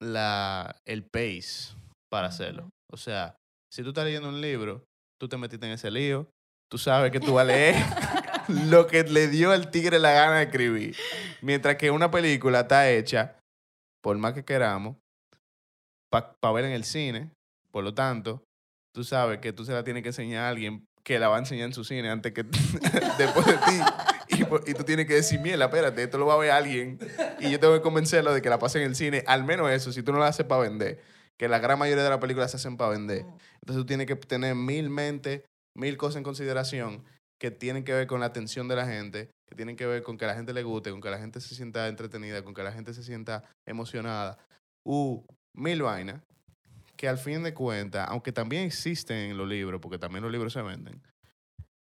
Speaker 3: la, el pace para hacerlo. O sea, si tú estás leyendo un libro, tú te metiste en ese lío, tú sabes que tú vas a leer lo que le dio al tigre la gana de escribir. Mientras que una película está hecha, por más que queramos, para ver en el cine. Por lo tanto, tú sabes que tú se la tienes que enseñar a alguien que la va a enseñar en su cine antes que después de ti. Y, tú tienes que decir, mira, espérate, esto lo va a ver alguien. Y yo tengo que convencerlo de que la pase en el cine. Al menos eso, si tú no la haces para vender. Que la gran mayoría de las películas se hacen para vender. Entonces tú tienes que tener mil mentes, mil cosas en consideración que tienen que ver con la atención de la gente, que tienen que ver con que a la gente le guste, con que la gente se sienta entretenida, con que la gente se sienta emocionada. Uh, mil vainas que al fin de cuentas, aunque también existen en los libros, porque también los libros se venden,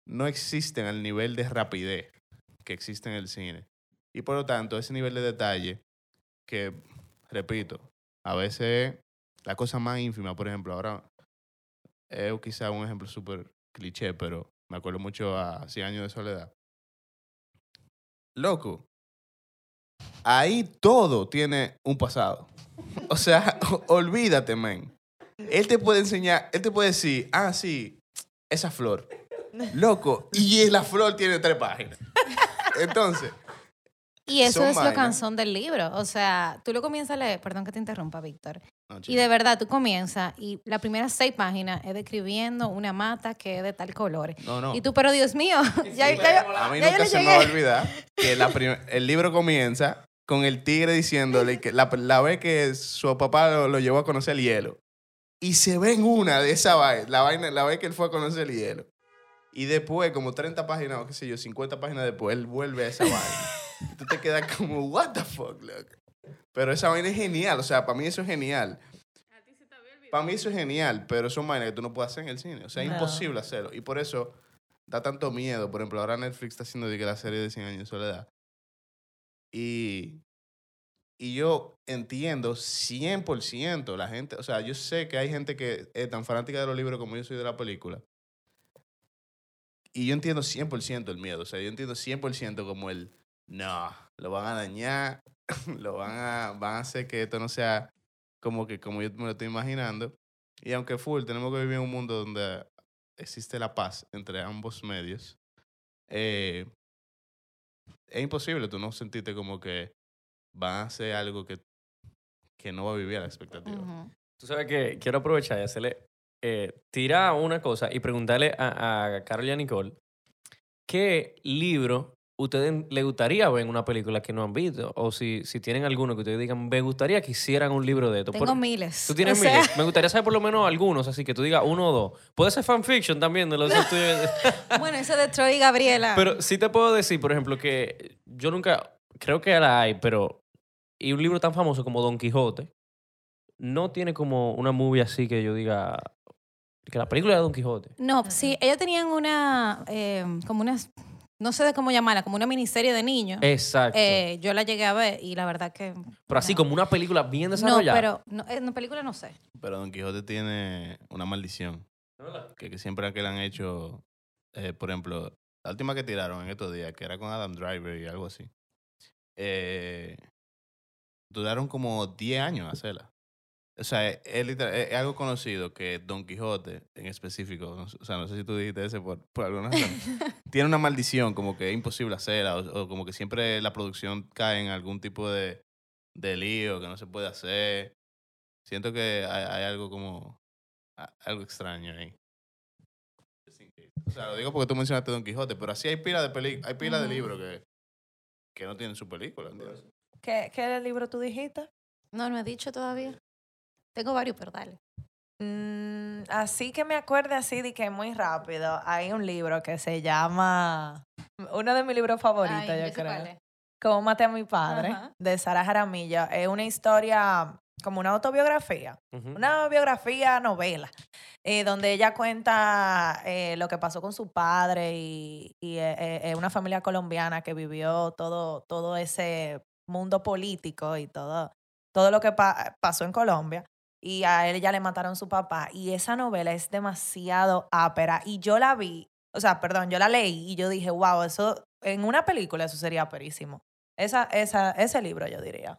Speaker 3: no existen al nivel de rapidez que existe en el cine. Y por lo tanto, ese nivel de detalle que, repito, a veces la cosa más ínfima, por ejemplo, ahora es quizá un ejemplo súper cliché, pero me acuerdo mucho a 100 años de soledad. Loco, ahí todo tiene un pasado. O sea, olvídate, men. Él te puede enseñar, él te puede decir, ah, sí, esa flor. Loco, y la flor tiene tres páginas. Entonces,
Speaker 5: Y eso es lo cansón del libro. O sea, tú lo comienzas a leer, perdón que te interrumpa, Víctor.
Speaker 3: no,
Speaker 5: Y de verdad, tú comienzas y las primeras seis páginas es describiendo una mata que es de tal color.
Speaker 3: no, no.
Speaker 5: Y tú, pero Dios mío, ya, ya yo-
Speaker 3: A mí
Speaker 5: ya
Speaker 3: nunca se me va a olvidar que la el libro comienza con el tigre diciéndole que la, la vez que su papá lo, lo llevó a conocer el hielo. Y se ve en una de esa vaina, la, vaina, la vez que él fue a conocer el hielo. Y después, como 30 páginas, o qué sé yo, 50 páginas después, él vuelve a esa vaina. Y tú te quedas como, what the fuck, loco. Pero esa vaina es genial, o sea, para mí eso es genial. Para mí eso es genial, pero son vainas que tú no puedes hacer en el cine. O sea, es imposible hacerlo. Y por eso da tanto miedo. Por ejemplo, ahora Netflix está haciendo de que la serie de 100 años de soledad. Y, y yo entiendo 100% la gente. O sea, yo sé que hay gente que es tan fanática de los libros como yo soy de la película. Y yo entiendo 100% el miedo. O sea, yo entiendo 100% como el, no, lo van a dañar, lo van a, van a hacer que esto no sea como que como yo me lo estoy imaginando. Y aunque full, tenemos que vivir en un mundo donde existe la paz entre ambos medios, eh, es imposible tú no sentirte como que van a hacer algo que, que no va a vivir a la expectativa.
Speaker 4: Tú sabes que quiero aprovechar y hacerle, eh, tirar una cosa y preguntarle a, a Carol y a Nicole, ¿qué libro ustedes les gustaría ver en una película que no han visto? O si, si tienen alguno que ustedes digan, me gustaría que hicieran un libro de esto.
Speaker 5: Tengo
Speaker 4: Por-
Speaker 5: miles.
Speaker 4: Tú tienes
Speaker 5: O sea,
Speaker 4: miles. Me gustaría saber por lo menos algunos, así que tú digas uno o dos. Puede ser fanfiction también de los estudios.
Speaker 5: Bueno, eso de Troy y Gabriela.
Speaker 4: Pero sí te puedo decir, por ejemplo, que yo nunca, creo que la hay, pero, y un libro tan famoso como Don Quijote, no tiene como una movie así que yo diga, Que la película de Don Quijote.
Speaker 5: No, sí, ellos tenían una, eh, como una, no sé de cómo llamarla, como una miniserie de niños.
Speaker 4: Exacto.
Speaker 5: Eh, yo la llegué a ver y la verdad que...
Speaker 4: pero así
Speaker 5: no.
Speaker 4: como una película bien
Speaker 5: No,
Speaker 4: desarrollada.
Speaker 5: pero no, en la película no sé.
Speaker 3: Pero Don Quijote tiene una maldición. Que, que siempre que le han hecho, eh, por ejemplo, la última que tiraron en estos días, que era con Adam Driver y algo así, eh, duraron como 10 años hacerla. O sea, es, es literal- es- algo conocido que Don Quijote en específico, no o sea, no sé si tú dijiste ese por, por alguna razón, tiene una maldición, como que es imposible hacerla, o, o como que siempre la producción cae en algún tipo de, de lío que no se puede hacer. Siento que hay, hay algo como, a- algo extraño ahí. O sea, lo digo porque tú mencionaste Don Quijote, pero así hay pila de peli hay pila de libros que, que no tienen su película. ¿entiendes?
Speaker 2: ¿Qué, ¿Qué libro tú dijiste?
Speaker 5: No, no he dicho todavía. Tengo varios, pero dale.
Speaker 2: Mm, así que me acuerde así de que muy rápido. Hay un libro que se llama, uno de mis libros favoritos,
Speaker 5: Ay,
Speaker 2: yo
Speaker 5: cuál
Speaker 2: creo.
Speaker 5: es.
Speaker 2: Cómo maté a mi padre,
Speaker 5: Ajá.
Speaker 2: de Sara Jaramillo. Es una historia como una autobiografía. Una biografía novela, eh, donde ella cuenta eh, lo que pasó con su padre y, y, eh, eh, una familia colombiana que vivió todo, todo ese mundo político y todo, todo lo que pa- pasó en Colombia. Y a él ya le mataron su papá. Y esa novela es demasiado ápera. Y yo la vi, o sea, perdón, yo la leí y yo dije, wow, eso en una película eso sería perísimo. Esa, esa, ese libro yo diría.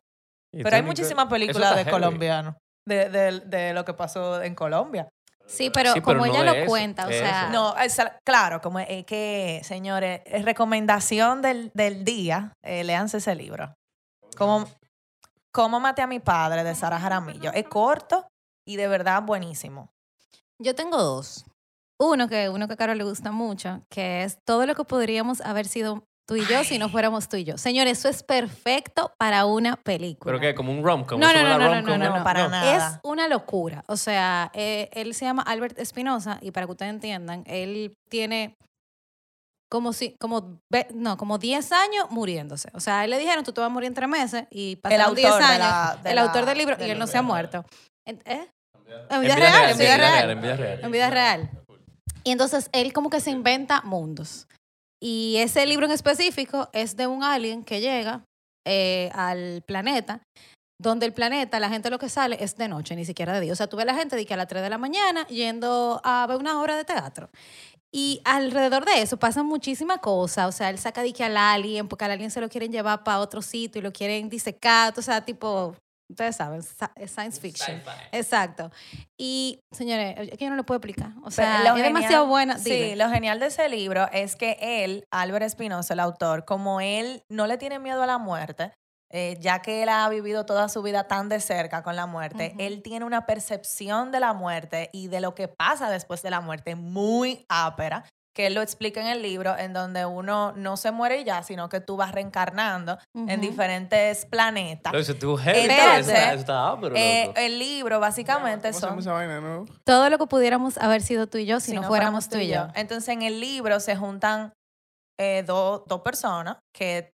Speaker 4: Y
Speaker 2: Pero hay muchísimas películas de colombianos, de, de, de lo que pasó en Colombia.
Speaker 5: Sí, pero
Speaker 4: Sí, pero
Speaker 5: como
Speaker 4: no
Speaker 5: ella lo
Speaker 4: eso,
Speaker 5: cuenta, o
Speaker 4: eso.
Speaker 5: sea...
Speaker 2: No, es- claro, como es que, señores, es recomendación del, del día, eh, léanse ese libro. Como, Cómo maté a mi padre, de Sara Jaramillo. Es corto y de verdad buenísimo.
Speaker 5: Yo tengo dos. Uno que uno que a Caro le gusta mucho, que es todo lo que podríamos haber sido tú y yo si no fuéramos tú y yo. Señores, eso es perfecto para una película.
Speaker 4: ¿Pero qué? ¿Como un rom-com?
Speaker 5: No,
Speaker 4: ¿Eso
Speaker 5: no, no, no, no, no,
Speaker 2: para nada.
Speaker 5: Es una locura. O sea, eh, él se llama Albert Espinosa y para que ustedes entiendan, él tiene como si, como, ve- no, como 10 años muriéndose. O sea, a él le dijeron, tú te vas a morir en tres meses y pasaron
Speaker 2: autor
Speaker 5: 10
Speaker 2: de
Speaker 5: años.
Speaker 2: la- de
Speaker 5: el
Speaker 2: la-
Speaker 5: autor del libro y
Speaker 2: del
Speaker 5: él no se ha muerto. En- ¿eh? En
Speaker 4: En
Speaker 5: vida real, en vida real.
Speaker 4: En vida real.
Speaker 5: En vida real. Y entonces él como que se inventa mundos. Y ese libro en específico es de un alien que llega eh, al planeta, donde el planeta, la gente lo que sale es de noche, ni siquiera de día. O sea, tú ves la gente de que a las 3 de la mañana yendo a ver una obra de teatro. Y alrededor de eso pasan muchísimas cosas. O sea, él saca de que al alien, porque al alien se lo quieren llevar para otro sitio y lo quieren disecar. O sea, tipo, ustedes saben, science fiction. Exacto. Y, señores, es que yo no lo puedo explicar. O sea,
Speaker 2: lo
Speaker 5: es
Speaker 2: genial-
Speaker 5: demasiado buena.
Speaker 2: Sí,
Speaker 5: Dime.
Speaker 2: lo genial de ese libro es que él, Álvaro Espinosa, el autor, como él no le tiene miedo a la muerte, eh, ya que él ha vivido toda su vida tan de cerca con la muerte, él tiene una percepción de la muerte y de lo que pasa después de la muerte muy ápera, que él lo explica en el libro, en donde uno no se muere y ya, sino que tú vas reencarnando en diferentes planetas.
Speaker 4: Eso está- ápero,
Speaker 2: Eh, el libro básicamente
Speaker 3: ¿Cómo se llama
Speaker 2: son...
Speaker 3: vaina?
Speaker 5: Todo lo que pudiéramos haber sido tú y yo si, no, fuéramos tú y yo.
Speaker 2: Entonces, en el libro se juntan eh, dos dos personas que,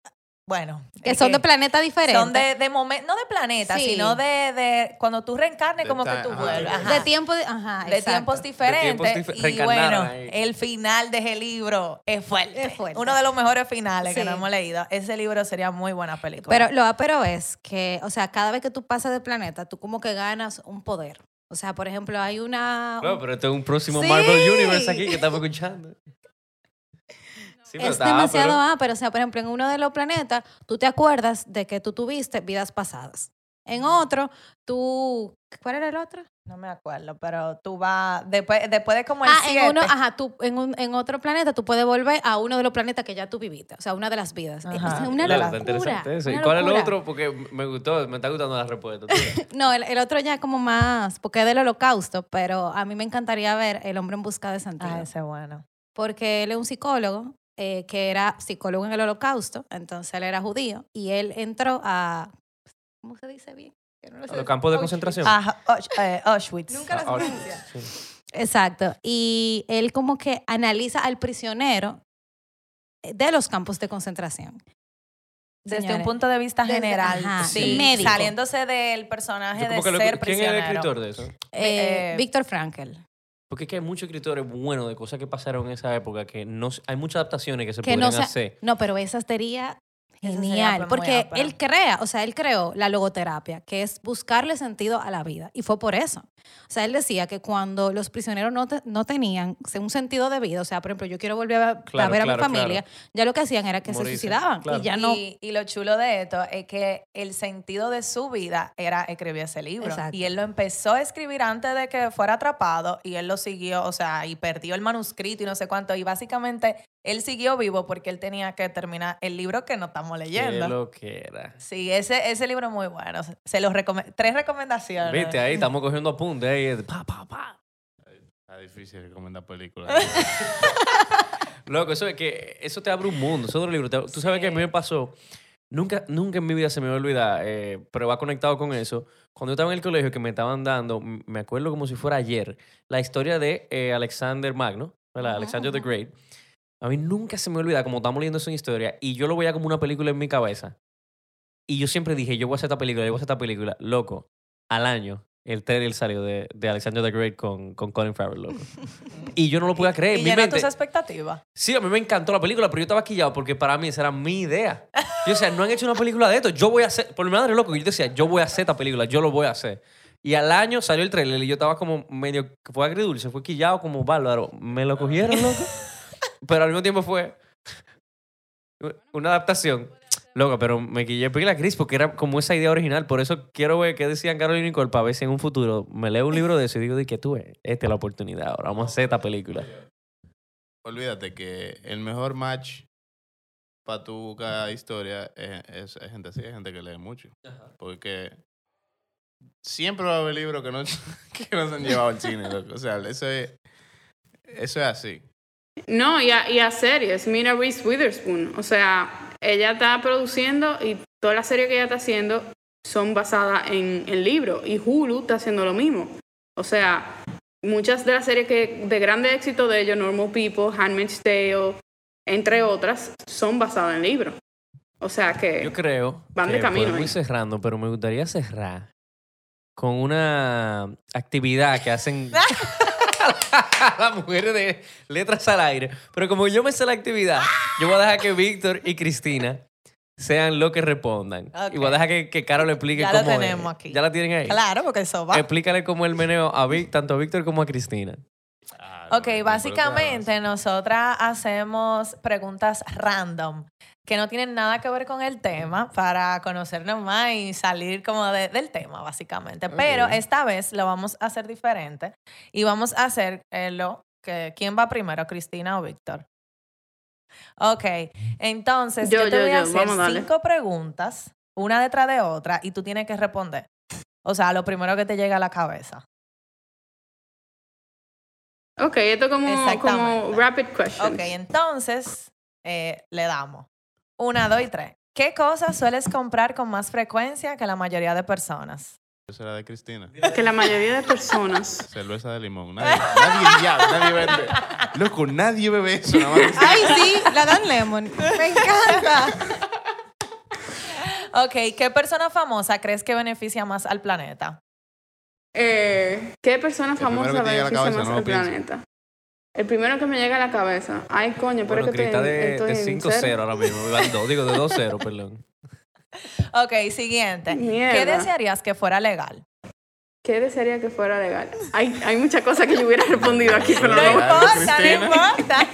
Speaker 2: bueno.
Speaker 5: Que son de planetas diferentes.
Speaker 2: Son de, de momento, no de planeta,
Speaker 5: Sí.
Speaker 2: sino de, de cuando tú reencarnes,
Speaker 3: De
Speaker 2: como que tú
Speaker 3: ajá.
Speaker 2: vuelves.
Speaker 3: De
Speaker 2: ajá.
Speaker 5: De tiempo de, ajá,
Speaker 2: De
Speaker 5: exacto.
Speaker 2: tiempos diferentes.
Speaker 4: dif-
Speaker 2: y bueno,
Speaker 4: ahí.
Speaker 2: el final de ese libro es fuerte.
Speaker 5: Es fuerte.
Speaker 2: Uno de los mejores finales que no hemos leído. Ese libro sería muy buena película.
Speaker 5: Pero lo pero es que, o sea, cada vez que tú pasas de planeta, tú como que ganas un poder. O sea, por ejemplo, hay una...
Speaker 4: No, pero este es un próximo
Speaker 5: Sí.
Speaker 4: Marvel Universe aquí que estamos escuchando. Sí, pero
Speaker 5: es
Speaker 4: está
Speaker 5: demasiado
Speaker 4: ápero.
Speaker 5: ápero. O sea, por ejemplo, en uno de los planetas, tú te acuerdas de que tú tuviste vidas pasadas. En otro, tú... ¿Cuál era el otro?
Speaker 2: no me acuerdo, pero tú vas, después, después de como el
Speaker 5: ah, en uno,
Speaker 2: siete-
Speaker 5: ajá, tú, en, un, en otro planeta tú puedes volver a uno de los planetas que ya tú viviste. O sea, una de las vidas.
Speaker 2: Ajá.
Speaker 5: Es una
Speaker 4: Claro,
Speaker 5: locura.
Speaker 4: interesante eso. ¿Y
Speaker 5: una
Speaker 4: cuál es el otro? Porque me gustó, me está gustando la respuesta.
Speaker 5: No, el, el otro ya como más, porque es del holocausto, pero a mí me encantaría ver El hombre en busca de sentido.
Speaker 2: Ah, ese es bueno.
Speaker 5: porque él es un psicólogo eh, que era psicólogo en el holocausto, entonces él era judío y él entró a, ¿cómo se dice bien? No lo sé
Speaker 4: Los campos de
Speaker 5: Auschwitz.
Speaker 4: concentración.
Speaker 2: Ah, Ausch- eh, Auschwitz.
Speaker 5: Nunca
Speaker 4: Ah,
Speaker 5: lo
Speaker 4: ah,
Speaker 5: pronuncia.
Speaker 4: sí.
Speaker 5: Exacto. Y él como que analiza al prisionero de los campos de concentración.
Speaker 2: Desde
Speaker 5: Señores,
Speaker 2: un punto de vista
Speaker 5: desde-
Speaker 2: general,
Speaker 5: ajá,
Speaker 2: sí,
Speaker 5: médico.
Speaker 2: saliéndose del personaje de
Speaker 4: que lo-
Speaker 2: ser
Speaker 4: ¿Quién es el
Speaker 2: prisionero.
Speaker 4: escritor de eso?
Speaker 5: eh,
Speaker 2: eh,
Speaker 5: Víctor Frankel.
Speaker 4: Porque es que hay muchos escritores buenos de cosas que pasaron en esa época que no hay muchas adaptaciones que se
Speaker 5: que
Speaker 4: podrían
Speaker 5: no, se-
Speaker 4: hacer.
Speaker 5: no, pero Esa sería, genial.
Speaker 2: pues,
Speaker 5: porque él crea, o sea, él creó la logoterapia, que es buscarle sentido a la vida. Y fue por eso. O sea, él decía que cuando los prisioneros no, te- no tenían un sentido de vida, o sea, por ejemplo, yo quiero volver a, a
Speaker 4: Claro,
Speaker 5: ver a mi familia, ya lo que hacían era que
Speaker 4: Morirse,
Speaker 5: se suicidaban.
Speaker 4: claro.
Speaker 5: Y ya no.
Speaker 2: Y, y lo chulo de esto es que el sentido de su vida era escribir ese libro.
Speaker 5: Exacto.
Speaker 2: Y él lo empezó a escribir antes de que fuera atrapado y él lo siguió, o sea, y perdió el manuscrito y no sé cuánto. Y básicamente él siguió vivo porque él tenía que terminar el libro que no estamos
Speaker 4: Qué
Speaker 2: leyendo.
Speaker 4: lo que era.
Speaker 2: Sí, ese, ese libro es muy bueno. Se los recomiendo. Tres recomendaciones.
Speaker 4: Viste, ahí estamos cogiendo apuntes. Ahí, pa, pa, pa.
Speaker 3: Está difícil recomendar películas.
Speaker 4: Loco, eso es que eso te abre un mundo. Eso es otro libro. Tú sabes que a mí me pasó. Nunca, nunca en mi vida se me va a olvidar, eh, pero va conectado con eso. Cuando yo estaba en el colegio, que me estaban dando, me acuerdo como si fuera ayer, la historia de eh, Alexander Magno, ¿verdad? Alexander the Great. A mí nunca se me olvida, como estamos leyendo esa historia, y yo lo veía como una película en mi cabeza. Y yo siempre dije, yo voy a hacer esta película, yo voy a hacer esta película. Loco, al año, el trailer salió de, de Alexander the Great con, con Colin Farrell, loco. Y yo no lo podía creer.
Speaker 2: Y
Speaker 4: Mi
Speaker 2: llenó
Speaker 4: mente-
Speaker 2: tus expectativas.
Speaker 4: Sí, a mí me encantó la película, pero yo estaba quillado porque para mí esa era mi idea. Yo decía, no han hecho una película de esto, yo voy a hacer, por mi madre loco, yo decía, yo voy a hacer esta película, yo lo voy a hacer. Y al año salió el trailer y yo estaba como medio, fue agridulce, fue quillado como bárbaro. Me lo cogieron, loco. Pero al mismo tiempo fue una adaptación. Loco, pero me quillé pila Chris porque era como esa idea original. Por eso quiero ver qué decían Carolina y Nicole para ver si en un futuro me leo un libro de eso y digo, de que tú, esta es la oportunidad ahora, vamos a hacer esta película.
Speaker 3: Olvídate que el mejor match para tu buscar historia es, es- es gente así, es gente que lee mucho. Porque siempre va a haber libros que no, que no se han llevado al cine. loco. O sea, eso es, eso es así.
Speaker 6: No, y a, y a series. Mira Reese Witherspoon. O sea, ella está produciendo y todas las series que ella está haciendo son basadas en, en libros. Y Hulu está haciendo lo mismo. O sea, muchas de las series que de grande éxito de ellos, Normal People, Handmaid's Tale, entre otras, son basadas en libros. O sea que...
Speaker 4: Yo creo
Speaker 6: Van de
Speaker 4: que
Speaker 6: camino
Speaker 4: podemos ir
Speaker 6: ahí.
Speaker 4: cerrando, pero me gustaría cerrar con una actividad que hacen las mujeres de letras al aire. Pero como yo me sé la actividad, yo voy a dejar que Víctor y Cristina sean lo que respondan. Y voy a dejar que, que Caro le explique
Speaker 2: Ya
Speaker 4: cómo es.
Speaker 2: tenemos aquí.
Speaker 4: Ya la tienen ahí.
Speaker 2: Claro, porque eso va.
Speaker 4: Explícale cómo el meneo a Vic, tanto a Víctor como a Cristina.
Speaker 3: Ah,
Speaker 2: Ok,
Speaker 3: no,
Speaker 2: básicamente nosotras hacemos preguntas random que no tienen nada que ver con el tema para conocernos más y salir como de- del tema, básicamente. Pero esta vez lo vamos a hacer diferente y vamos a hacer eh, lo que... ¿Quién va primero, Cristina o Víctor? Ok, entonces yo,
Speaker 6: Yo,
Speaker 2: te
Speaker 6: yo,
Speaker 2: voy a hacer
Speaker 6: Vamos
Speaker 2: cinco preguntas, una detrás de otra, y tú tienes que responder. O sea, lo primero que te llega a la cabeza.
Speaker 6: Ok, esto como, como rapid questions.
Speaker 2: Ok, entonces eh, le damos. Una, dos y tres. ¿Qué cosas sueles comprar con más frecuencia que la mayoría de personas?
Speaker 3: Esa era de Cristina.
Speaker 6: Que la mayoría de personas...
Speaker 3: Cerveza de limón. Nadie, nadie ya, nadie vende. Loco, nadie bebe eso. Nada más.
Speaker 5: Ay, sí, la Dan Lemon. Me encanta.
Speaker 2: Ok, ¿qué persona famosa crees que beneficia más al planeta?
Speaker 6: Eh, ¿Qué persona famosa
Speaker 3: que te llegue a la
Speaker 6: beneficia
Speaker 3: cabeza,
Speaker 6: más
Speaker 3: no lo
Speaker 6: al
Speaker 3: pienses.
Speaker 6: planeta? El primero que me llega a la cabeza. Ay, coño, pero
Speaker 4: Bueno,
Speaker 6: es que estoy,
Speaker 4: de,
Speaker 6: estoy
Speaker 4: de
Speaker 6: en
Speaker 4: 5-0
Speaker 6: cero.
Speaker 4: ahora mismo. Dos, digo, de 2-0, perdón.
Speaker 2: Ok, siguiente. ¿Qué desearías que fuera legal?
Speaker 6: ¿Qué desearía que fuera legal? Hay, hay muchas cosas que yo hubiera respondido aquí, pero
Speaker 2: No
Speaker 6: no.
Speaker 2: Importa, no importa.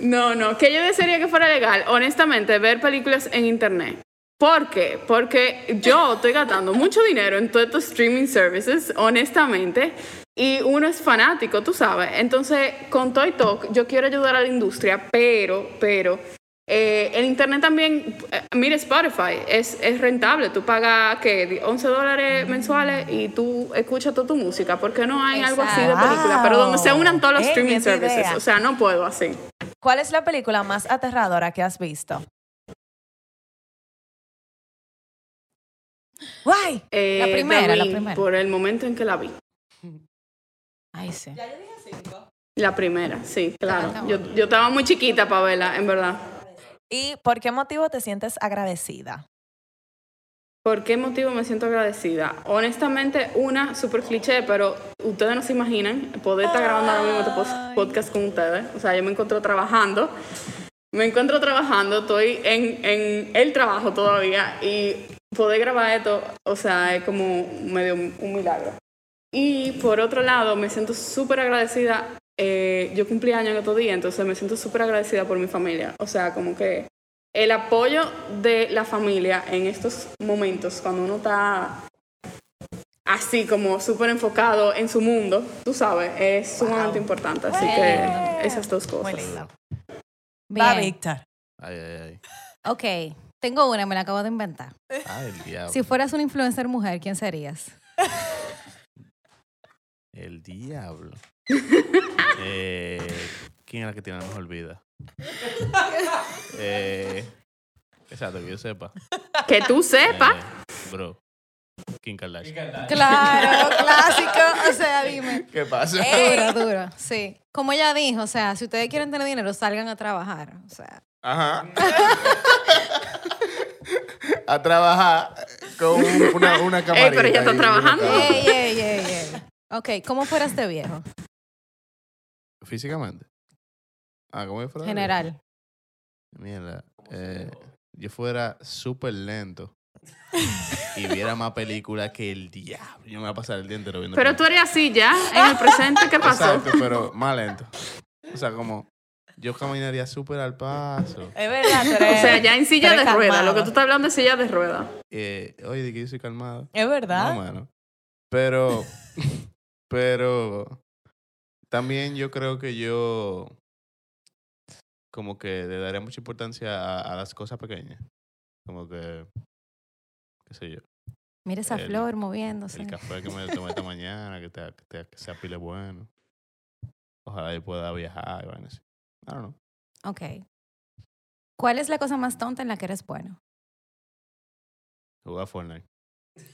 Speaker 6: No, no. ¿Qué yo desearía que fuera legal? Honestamente, ver películas en internet. ¿Por qué? Porque yo estoy gastando mucho dinero en todos estos streaming services, honestamente, y uno es fanático, tú sabes. Entonces, con Toy Talk, yo quiero ayudar a la industria, pero, pero, eh, el internet también, eh, mire Spotify, es, es rentable. Tú pagas, ¿qué? 11 dólares mensuales y tú escuchas toda tu música. ¿Por qué no hay algo así de película? Pero donde se unan todos los streaming services.
Speaker 2: idea.
Speaker 6: O sea, no puedo así.
Speaker 2: ¿Cuál es la película más aterradora que has visto? ¡Guay!
Speaker 6: Eh,
Speaker 5: La primera,
Speaker 6: The
Speaker 5: la primera.
Speaker 6: Por el momento en que la vi.
Speaker 5: Ay, sí.
Speaker 6: La primera, sí, claro.
Speaker 5: está
Speaker 6: Yo, yo estaba muy chiquita para verla, en verdad.
Speaker 2: ¿Y por qué motivo te sientes agradecida?
Speaker 6: ¿Por qué motivo me siento agradecida? Honestamente, una super cliché, pero ustedes no se imaginan poder estar grabando ahora mismo este podcast con ustedes. O sea, yo me encuentro trabajando. Me encuentro trabajando, estoy en, en el trabajo todavía y poder grabar esto, o sea, es como medio un milagro. Y por otro lado, me siento súper agradecida. eh, yo cumplí años en estos días, entonces me siento súper agradecida por mi familia. O sea, como que el apoyo de la familia en estos momentos, cuando uno está así como súper enfocado en su mundo, tú sabes, es sumamente importante. Así que esas dos cosas.
Speaker 2: Muy lindo. Va,
Speaker 5: Bien.
Speaker 2: Víctor.
Speaker 3: Ay, ay, ay.
Speaker 5: Ok, tengo una, me la acabo de inventar.
Speaker 3: Ay, el diablo.
Speaker 5: Si fueras una influencer mujer, ¿quién serías?
Speaker 3: El diablo. eh, ¿Quién es la que tiene la mejor vida? eh, exacto, que yo sepa.
Speaker 6: Que tú sepas.
Speaker 3: Eh, bro. Kim Kardashian.
Speaker 5: Claro, clásico. O sea, dime.
Speaker 3: ¿Qué pasa?
Speaker 5: Duro, duro. Sí. Como ella dijo, o sea, si ustedes quieren tener dinero, salgan a trabajar. O sea,
Speaker 3: Ajá. a trabajar con un- una, una camarita.
Speaker 6: pero ella está trabajando.
Speaker 5: ey. Ok, ¿cómo fueras de viejo?
Speaker 3: Físicamente. Ah, ¿cómo yo fuera de
Speaker 5: General.
Speaker 3: viejo? Mierda. eh, yo fuera súper lento y viera más películas que el diablo. Yo me voy a pasar el día entero viendo
Speaker 6: Pero tú eres así ya, en el presente, ¿qué pasó?
Speaker 3: Exacto, pero más lento. O sea, como yo caminaría súper al paso.
Speaker 2: Es verdad, tú
Speaker 6: O
Speaker 2: eres-
Speaker 6: sea, ya en silla de
Speaker 2: eres
Speaker 6: rueda. Lo
Speaker 2: calmado.
Speaker 6: que tú estás hablando es silla de rueda.
Speaker 3: Eh, oye, de que yo soy calmado.
Speaker 2: Es verdad.
Speaker 3: No, mano. Pero, pero también yo creo que yo como que le daría mucha importancia a, a las cosas pequeñas. Como que, qué sé yo,
Speaker 5: Mira esa
Speaker 3: El-
Speaker 5: flor moviéndose.
Speaker 3: el café que me tomé esta mañana, que, te, que, te- que sea pile bueno. Ojalá yo pueda viajar y vainas así. I don't know.
Speaker 5: Ok. ¿Cuál es la cosa más tonta en la que eres bueno?
Speaker 3: Jugar Fortnite.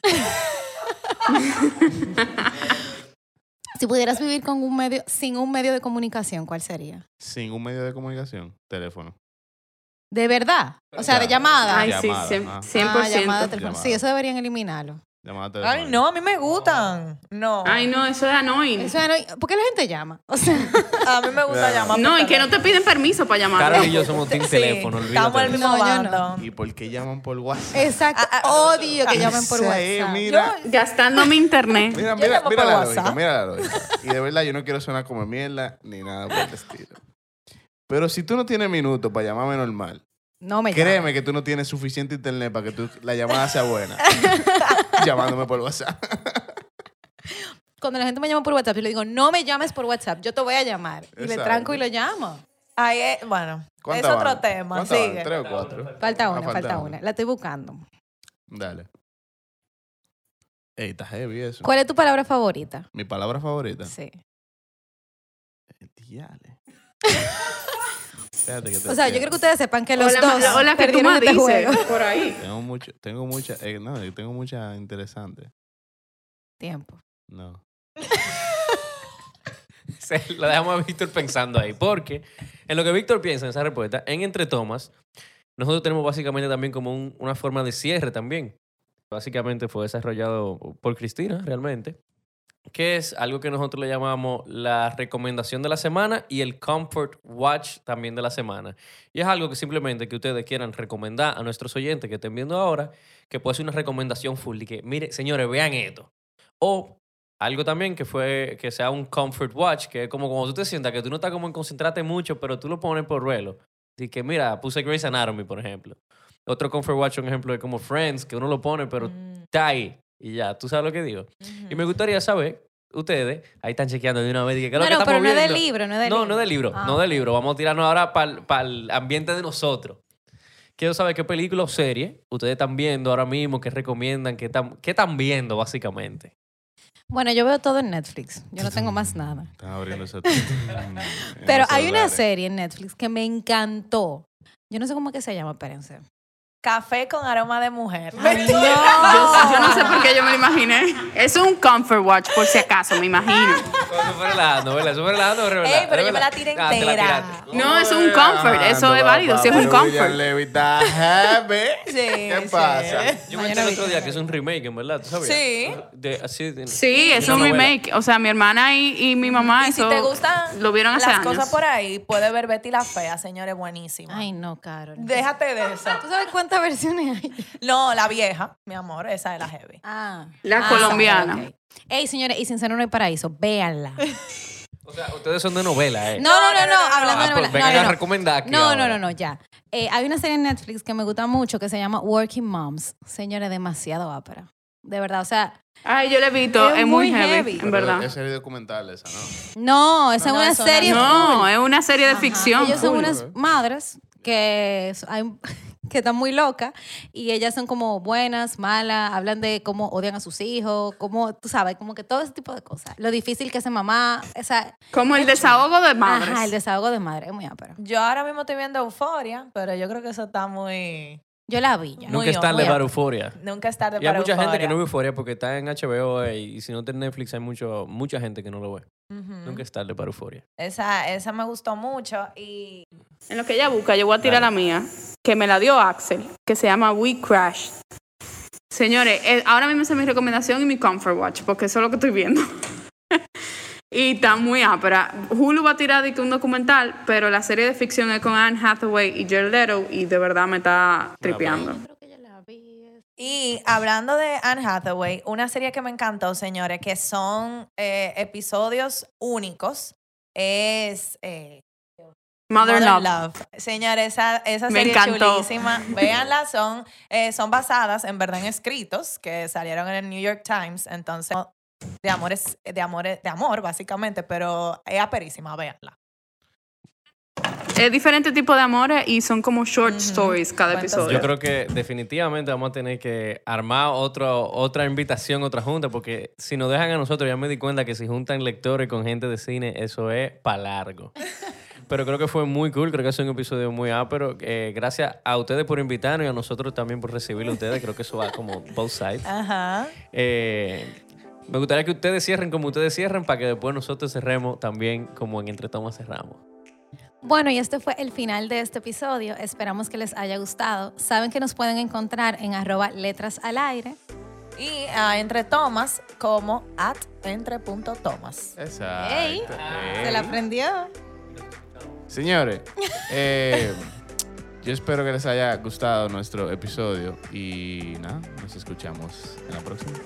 Speaker 5: Si pudieras vivir con un medio, sin un medio de comunicación, ¿cuál sería?
Speaker 3: Sin un medio de comunicación, teléfono.
Speaker 5: ¿De verdad? O sea, de llamada.
Speaker 6: Ay, sí,
Speaker 3: ah.
Speaker 6: 100%.
Speaker 5: Ah, llamada de teléfono.
Speaker 3: Llamada.
Speaker 5: Sí, eso deberían eliminarlo.
Speaker 3: Llamada
Speaker 2: Ay, no, a mí me gustan. No.
Speaker 6: Ay, no, eso es annoying.
Speaker 5: Eso era- ¿Por qué la gente llama? O sea,
Speaker 2: A mí me gusta
Speaker 3: Claro.
Speaker 2: llamar.
Speaker 6: No, y que no te piden permiso para llamar.
Speaker 4: Carol y yo somos team
Speaker 2: Sí,
Speaker 4: teléfono,
Speaker 2: Estamos
Speaker 4: de
Speaker 2: mismo
Speaker 5: No, yo no.
Speaker 2: bando.
Speaker 3: ¿Y por qué llaman por WhatsApp?
Speaker 5: exacto.
Speaker 2: Ah, ah,
Speaker 5: Odio que llamen por
Speaker 3: es,
Speaker 5: WhatsApp.
Speaker 3: mira.
Speaker 6: Gastando mi internet.
Speaker 3: Mira, mira, mira la lógica, mira la lógica. Y de verdad yo no quiero sonar como mierda ni nada por el estilo. Pero si tú no tienes minutos para llamarme normal,
Speaker 5: No me
Speaker 3: créeme que tú no tienes suficiente internet para que tú- la llamada sea buena. llamándome por WhatsApp.
Speaker 5: Cuando la gente me llama por WhatsApp, yo le digo, no me llames por WhatsApp, yo te voy a llamar. Y le
Speaker 3: Exacto.
Speaker 5: tranco y lo llamo.
Speaker 2: Ay, eh, bueno, es
Speaker 3: ¿Cuántas
Speaker 2: otro
Speaker 3: van?
Speaker 2: tema. Sigue.
Speaker 3: ¿Tres o cuatro?
Speaker 5: Falta
Speaker 3: Ah,
Speaker 5: una, falta,
Speaker 3: falta
Speaker 5: una.
Speaker 3: una.
Speaker 5: La estoy buscando.
Speaker 3: Dale. Ey, está heavy eso.
Speaker 5: ¿Cuál es tu palabra favorita?
Speaker 3: Mi palabra favorita.
Speaker 5: Sí.
Speaker 3: El diale. Espérate que te
Speaker 5: O sea, yo creo que ustedes sepan que los
Speaker 6: Hola,
Speaker 5: dos
Speaker 6: hola, que tú
Speaker 5: perdieron
Speaker 6: me
Speaker 5: este
Speaker 6: dices
Speaker 5: juego.
Speaker 6: por ahí.
Speaker 3: Tengo mucho, tengo mucha, eh, no, yo tengo mucha interesante.
Speaker 5: Tiempo.
Speaker 3: No.
Speaker 4: Se lo dejamos a Víctor pensando ahí. Porque en lo que Víctor piensa en esa respuesta, en Entre Tomas, nosotros tenemos básicamente también como un- una forma de cierre también. Básicamente fue desarrollado por Cristina, realmente. Que es algo que nosotros le llamamos la recomendación de la semana y el Comfort Watch también de la semana. Y es algo que simplemente que ustedes quieran recomendar a nuestros oyentes que estén viendo ahora, que puede ser una recomendación full. Y que, mire, señores, vean esto. O algo también que fue que sea un comfort watch, que es como cuando tú te sientas que tú no estás como en concentrarte mucho, pero tú lo pones por vuelo. Así que mira, puse Grey's Anatomy, por ejemplo. Otro comfort watch, un ejemplo de como Friends, que uno lo pone, pero
Speaker 2: Mm,
Speaker 4: está ahí. Y ya, tú sabes lo que digo. Y me gustaría saber, ustedes, ahí están chequeando de una vez, dije, ¿qué es lo
Speaker 5: No,
Speaker 4: que
Speaker 5: no,
Speaker 4: estamos
Speaker 5: pero no es de
Speaker 4: viendo?
Speaker 5: libro, no es de
Speaker 4: no,
Speaker 5: libro.
Speaker 4: no de libro,
Speaker 5: Ah,
Speaker 4: no de
Speaker 5: ok.
Speaker 4: libro. Vamos a tirarnos ahora para el ambiente de nosotros. Quiero saber qué película o serie ustedes están viendo ahora mismo, qué recomiendan, qué están, qué están viendo, básicamente.
Speaker 5: Bueno, yo veo todo en Netflix. Yo no tengo más nada.
Speaker 3: Están abriendo ese
Speaker 5: Pero hay una serie en Netflix que me encantó. Yo no sé cómo es que se llama, espérense.
Speaker 2: Café con aroma de mujer.
Speaker 5: Ay,
Speaker 6: Yo,
Speaker 5: no.
Speaker 6: yo no sé por qué yo me lo imaginé. Es un comfort watch, por si acaso, me imagino.
Speaker 4: Eso fue relajando, ¿verdad? Eso fue relajando, ¿verdad?
Speaker 2: Ey, pero yo me la tiré
Speaker 4: Ah, te la
Speaker 2: entera.
Speaker 6: No, es un comfort. Eso es válido. Sí, es un comfort.
Speaker 3: Levita heavy.
Speaker 2: Sí,
Speaker 3: ¿Qué
Speaker 2: sí.
Speaker 3: pasa?
Speaker 4: Yo me enteré el otro día que es un remake, en verdad, ¿tú sabías?
Speaker 2: Sí.
Speaker 4: De, así de-
Speaker 6: Sí, es un
Speaker 4: novela.
Speaker 6: remake. O sea, mi hermana y, y mi mamá
Speaker 2: Y si
Speaker 6: eso
Speaker 2: te gustan
Speaker 6: lo vieron hace
Speaker 2: las
Speaker 6: años.
Speaker 2: cosas por ahí, puedes ver Betty la Fea, señores, buenísima.
Speaker 5: Ay, no, Carol.
Speaker 2: Déjate de eso.
Speaker 5: ¿Tú sabes cuántas versiones hay?
Speaker 2: No, la vieja, mi amor, esa es la heavy.
Speaker 5: Ah.
Speaker 6: La
Speaker 5: Ah,
Speaker 6: colombiana.
Speaker 5: Ey, señores, y Sincero no hay paraíso, véanla.
Speaker 4: O sea, ustedes son de novela, ¿eh?
Speaker 5: No, no, no, no, hablando
Speaker 4: Ah,
Speaker 5: de
Speaker 4: pues
Speaker 5: novela.
Speaker 4: vengan
Speaker 5: no, no,
Speaker 4: a recomendar aquí
Speaker 5: No, no,
Speaker 4: ahora.
Speaker 5: no, no, ya. Eh, hay una serie en Netflix que me gusta mucho que se llama Working Moms. Señores, demasiado ápera. De verdad, o sea,
Speaker 6: Ay, yo la he visto.
Speaker 5: Es
Speaker 6: Es, muy
Speaker 5: muy
Speaker 6: heavy,
Speaker 5: heavy.
Speaker 6: en verdad.
Speaker 3: Es serie documental esa, ¿no?
Speaker 5: no, esa
Speaker 2: No,
Speaker 5: es una
Speaker 2: eso no.
Speaker 5: serie.
Speaker 6: No, es una serie de
Speaker 5: Ajá.
Speaker 6: ficción.
Speaker 5: Ellos son unas madres que, hay- que están muy locas y ellas son como buenas, malas, hablan de cómo odian a sus hijos, como, tú sabes, como que todo ese tipo de cosas. Lo difícil que es ser mamá, esa,
Speaker 6: Como el desahogo de madres.
Speaker 5: ajá, el desahogo de madre, es muy ápero.
Speaker 2: Yo ahora mismo estoy viendo Euforia, pero yo creo que eso está muy...
Speaker 5: Yo la vi ya.
Speaker 4: Nunca es tarde para euforia.
Speaker 2: Nunca es tarde
Speaker 4: Y hay
Speaker 2: para
Speaker 4: mucha gente que no ve euforia porque está en HBO eh, y si no tiene Netflix hay mucho, mucha gente que no lo ve.
Speaker 2: Ujú.
Speaker 4: Nunca es tarde para euforia.
Speaker 2: Esa, esa me gustó mucho y
Speaker 6: En lo que ella busca, yo voy a tirar la mía, que me la dio Axel, que se llama We Crash. Señores, eh, ahora mismo esa es mi recomendación y mi comfort watch, porque eso es lo que estoy viendo. y está muy ápera. Hulu va a tirar de que un documental, pero la serie de ficción es con Anne Hathaway y Jared Leto y de verdad me está tripeando.
Speaker 5: Creo que yo la vi.
Speaker 2: Y hablando de Anne Hathaway, una serie que me encantó, señores, que son eh, episodios únicos, es eh,
Speaker 6: Mother,
Speaker 2: Modern
Speaker 6: Love.
Speaker 2: Señores, esa, esa serie
Speaker 6: encantó.
Speaker 2: chulísima. Véanla, son, eh, son basadas en verdad en escritos que salieron en el New York Times. Entonces, de amores, de amores, de amor, básicamente, pero es aperísima, véanla.
Speaker 6: Es diferente tipo de amores y son como short stories cada episodio.
Speaker 4: Yo creo que definitivamente vamos a tener que armar otro, otra invitación, otra junta, porque si nos dejan a nosotros, ya me di cuenta que si juntan lectores con gente de cine, eso es para largo. Pero creo que fue muy cool, creo que es un episodio muy ápero. Eh, gracias a ustedes por invitarnos y a nosotros también por recibirlo a ustedes. Creo que eso va como both sides.
Speaker 2: Ajá.
Speaker 4: Eh, me gustaría que ustedes cierren como ustedes cierren para que después nosotros cerremos también como en Entre Tomas cerramos.
Speaker 5: Bueno, y este fue el final de este episodio. Esperamos que les haya gustado. Saben que nos pueden encontrar en arroba letras al aire.
Speaker 2: Y ah, entre tomas como at entre punto tomas.
Speaker 3: Exacto.
Speaker 5: Ey, Se la aprendió.
Speaker 3: Señores, eh, yo espero que les haya gustado nuestro episodio y nada, nos escuchamos en la próxima.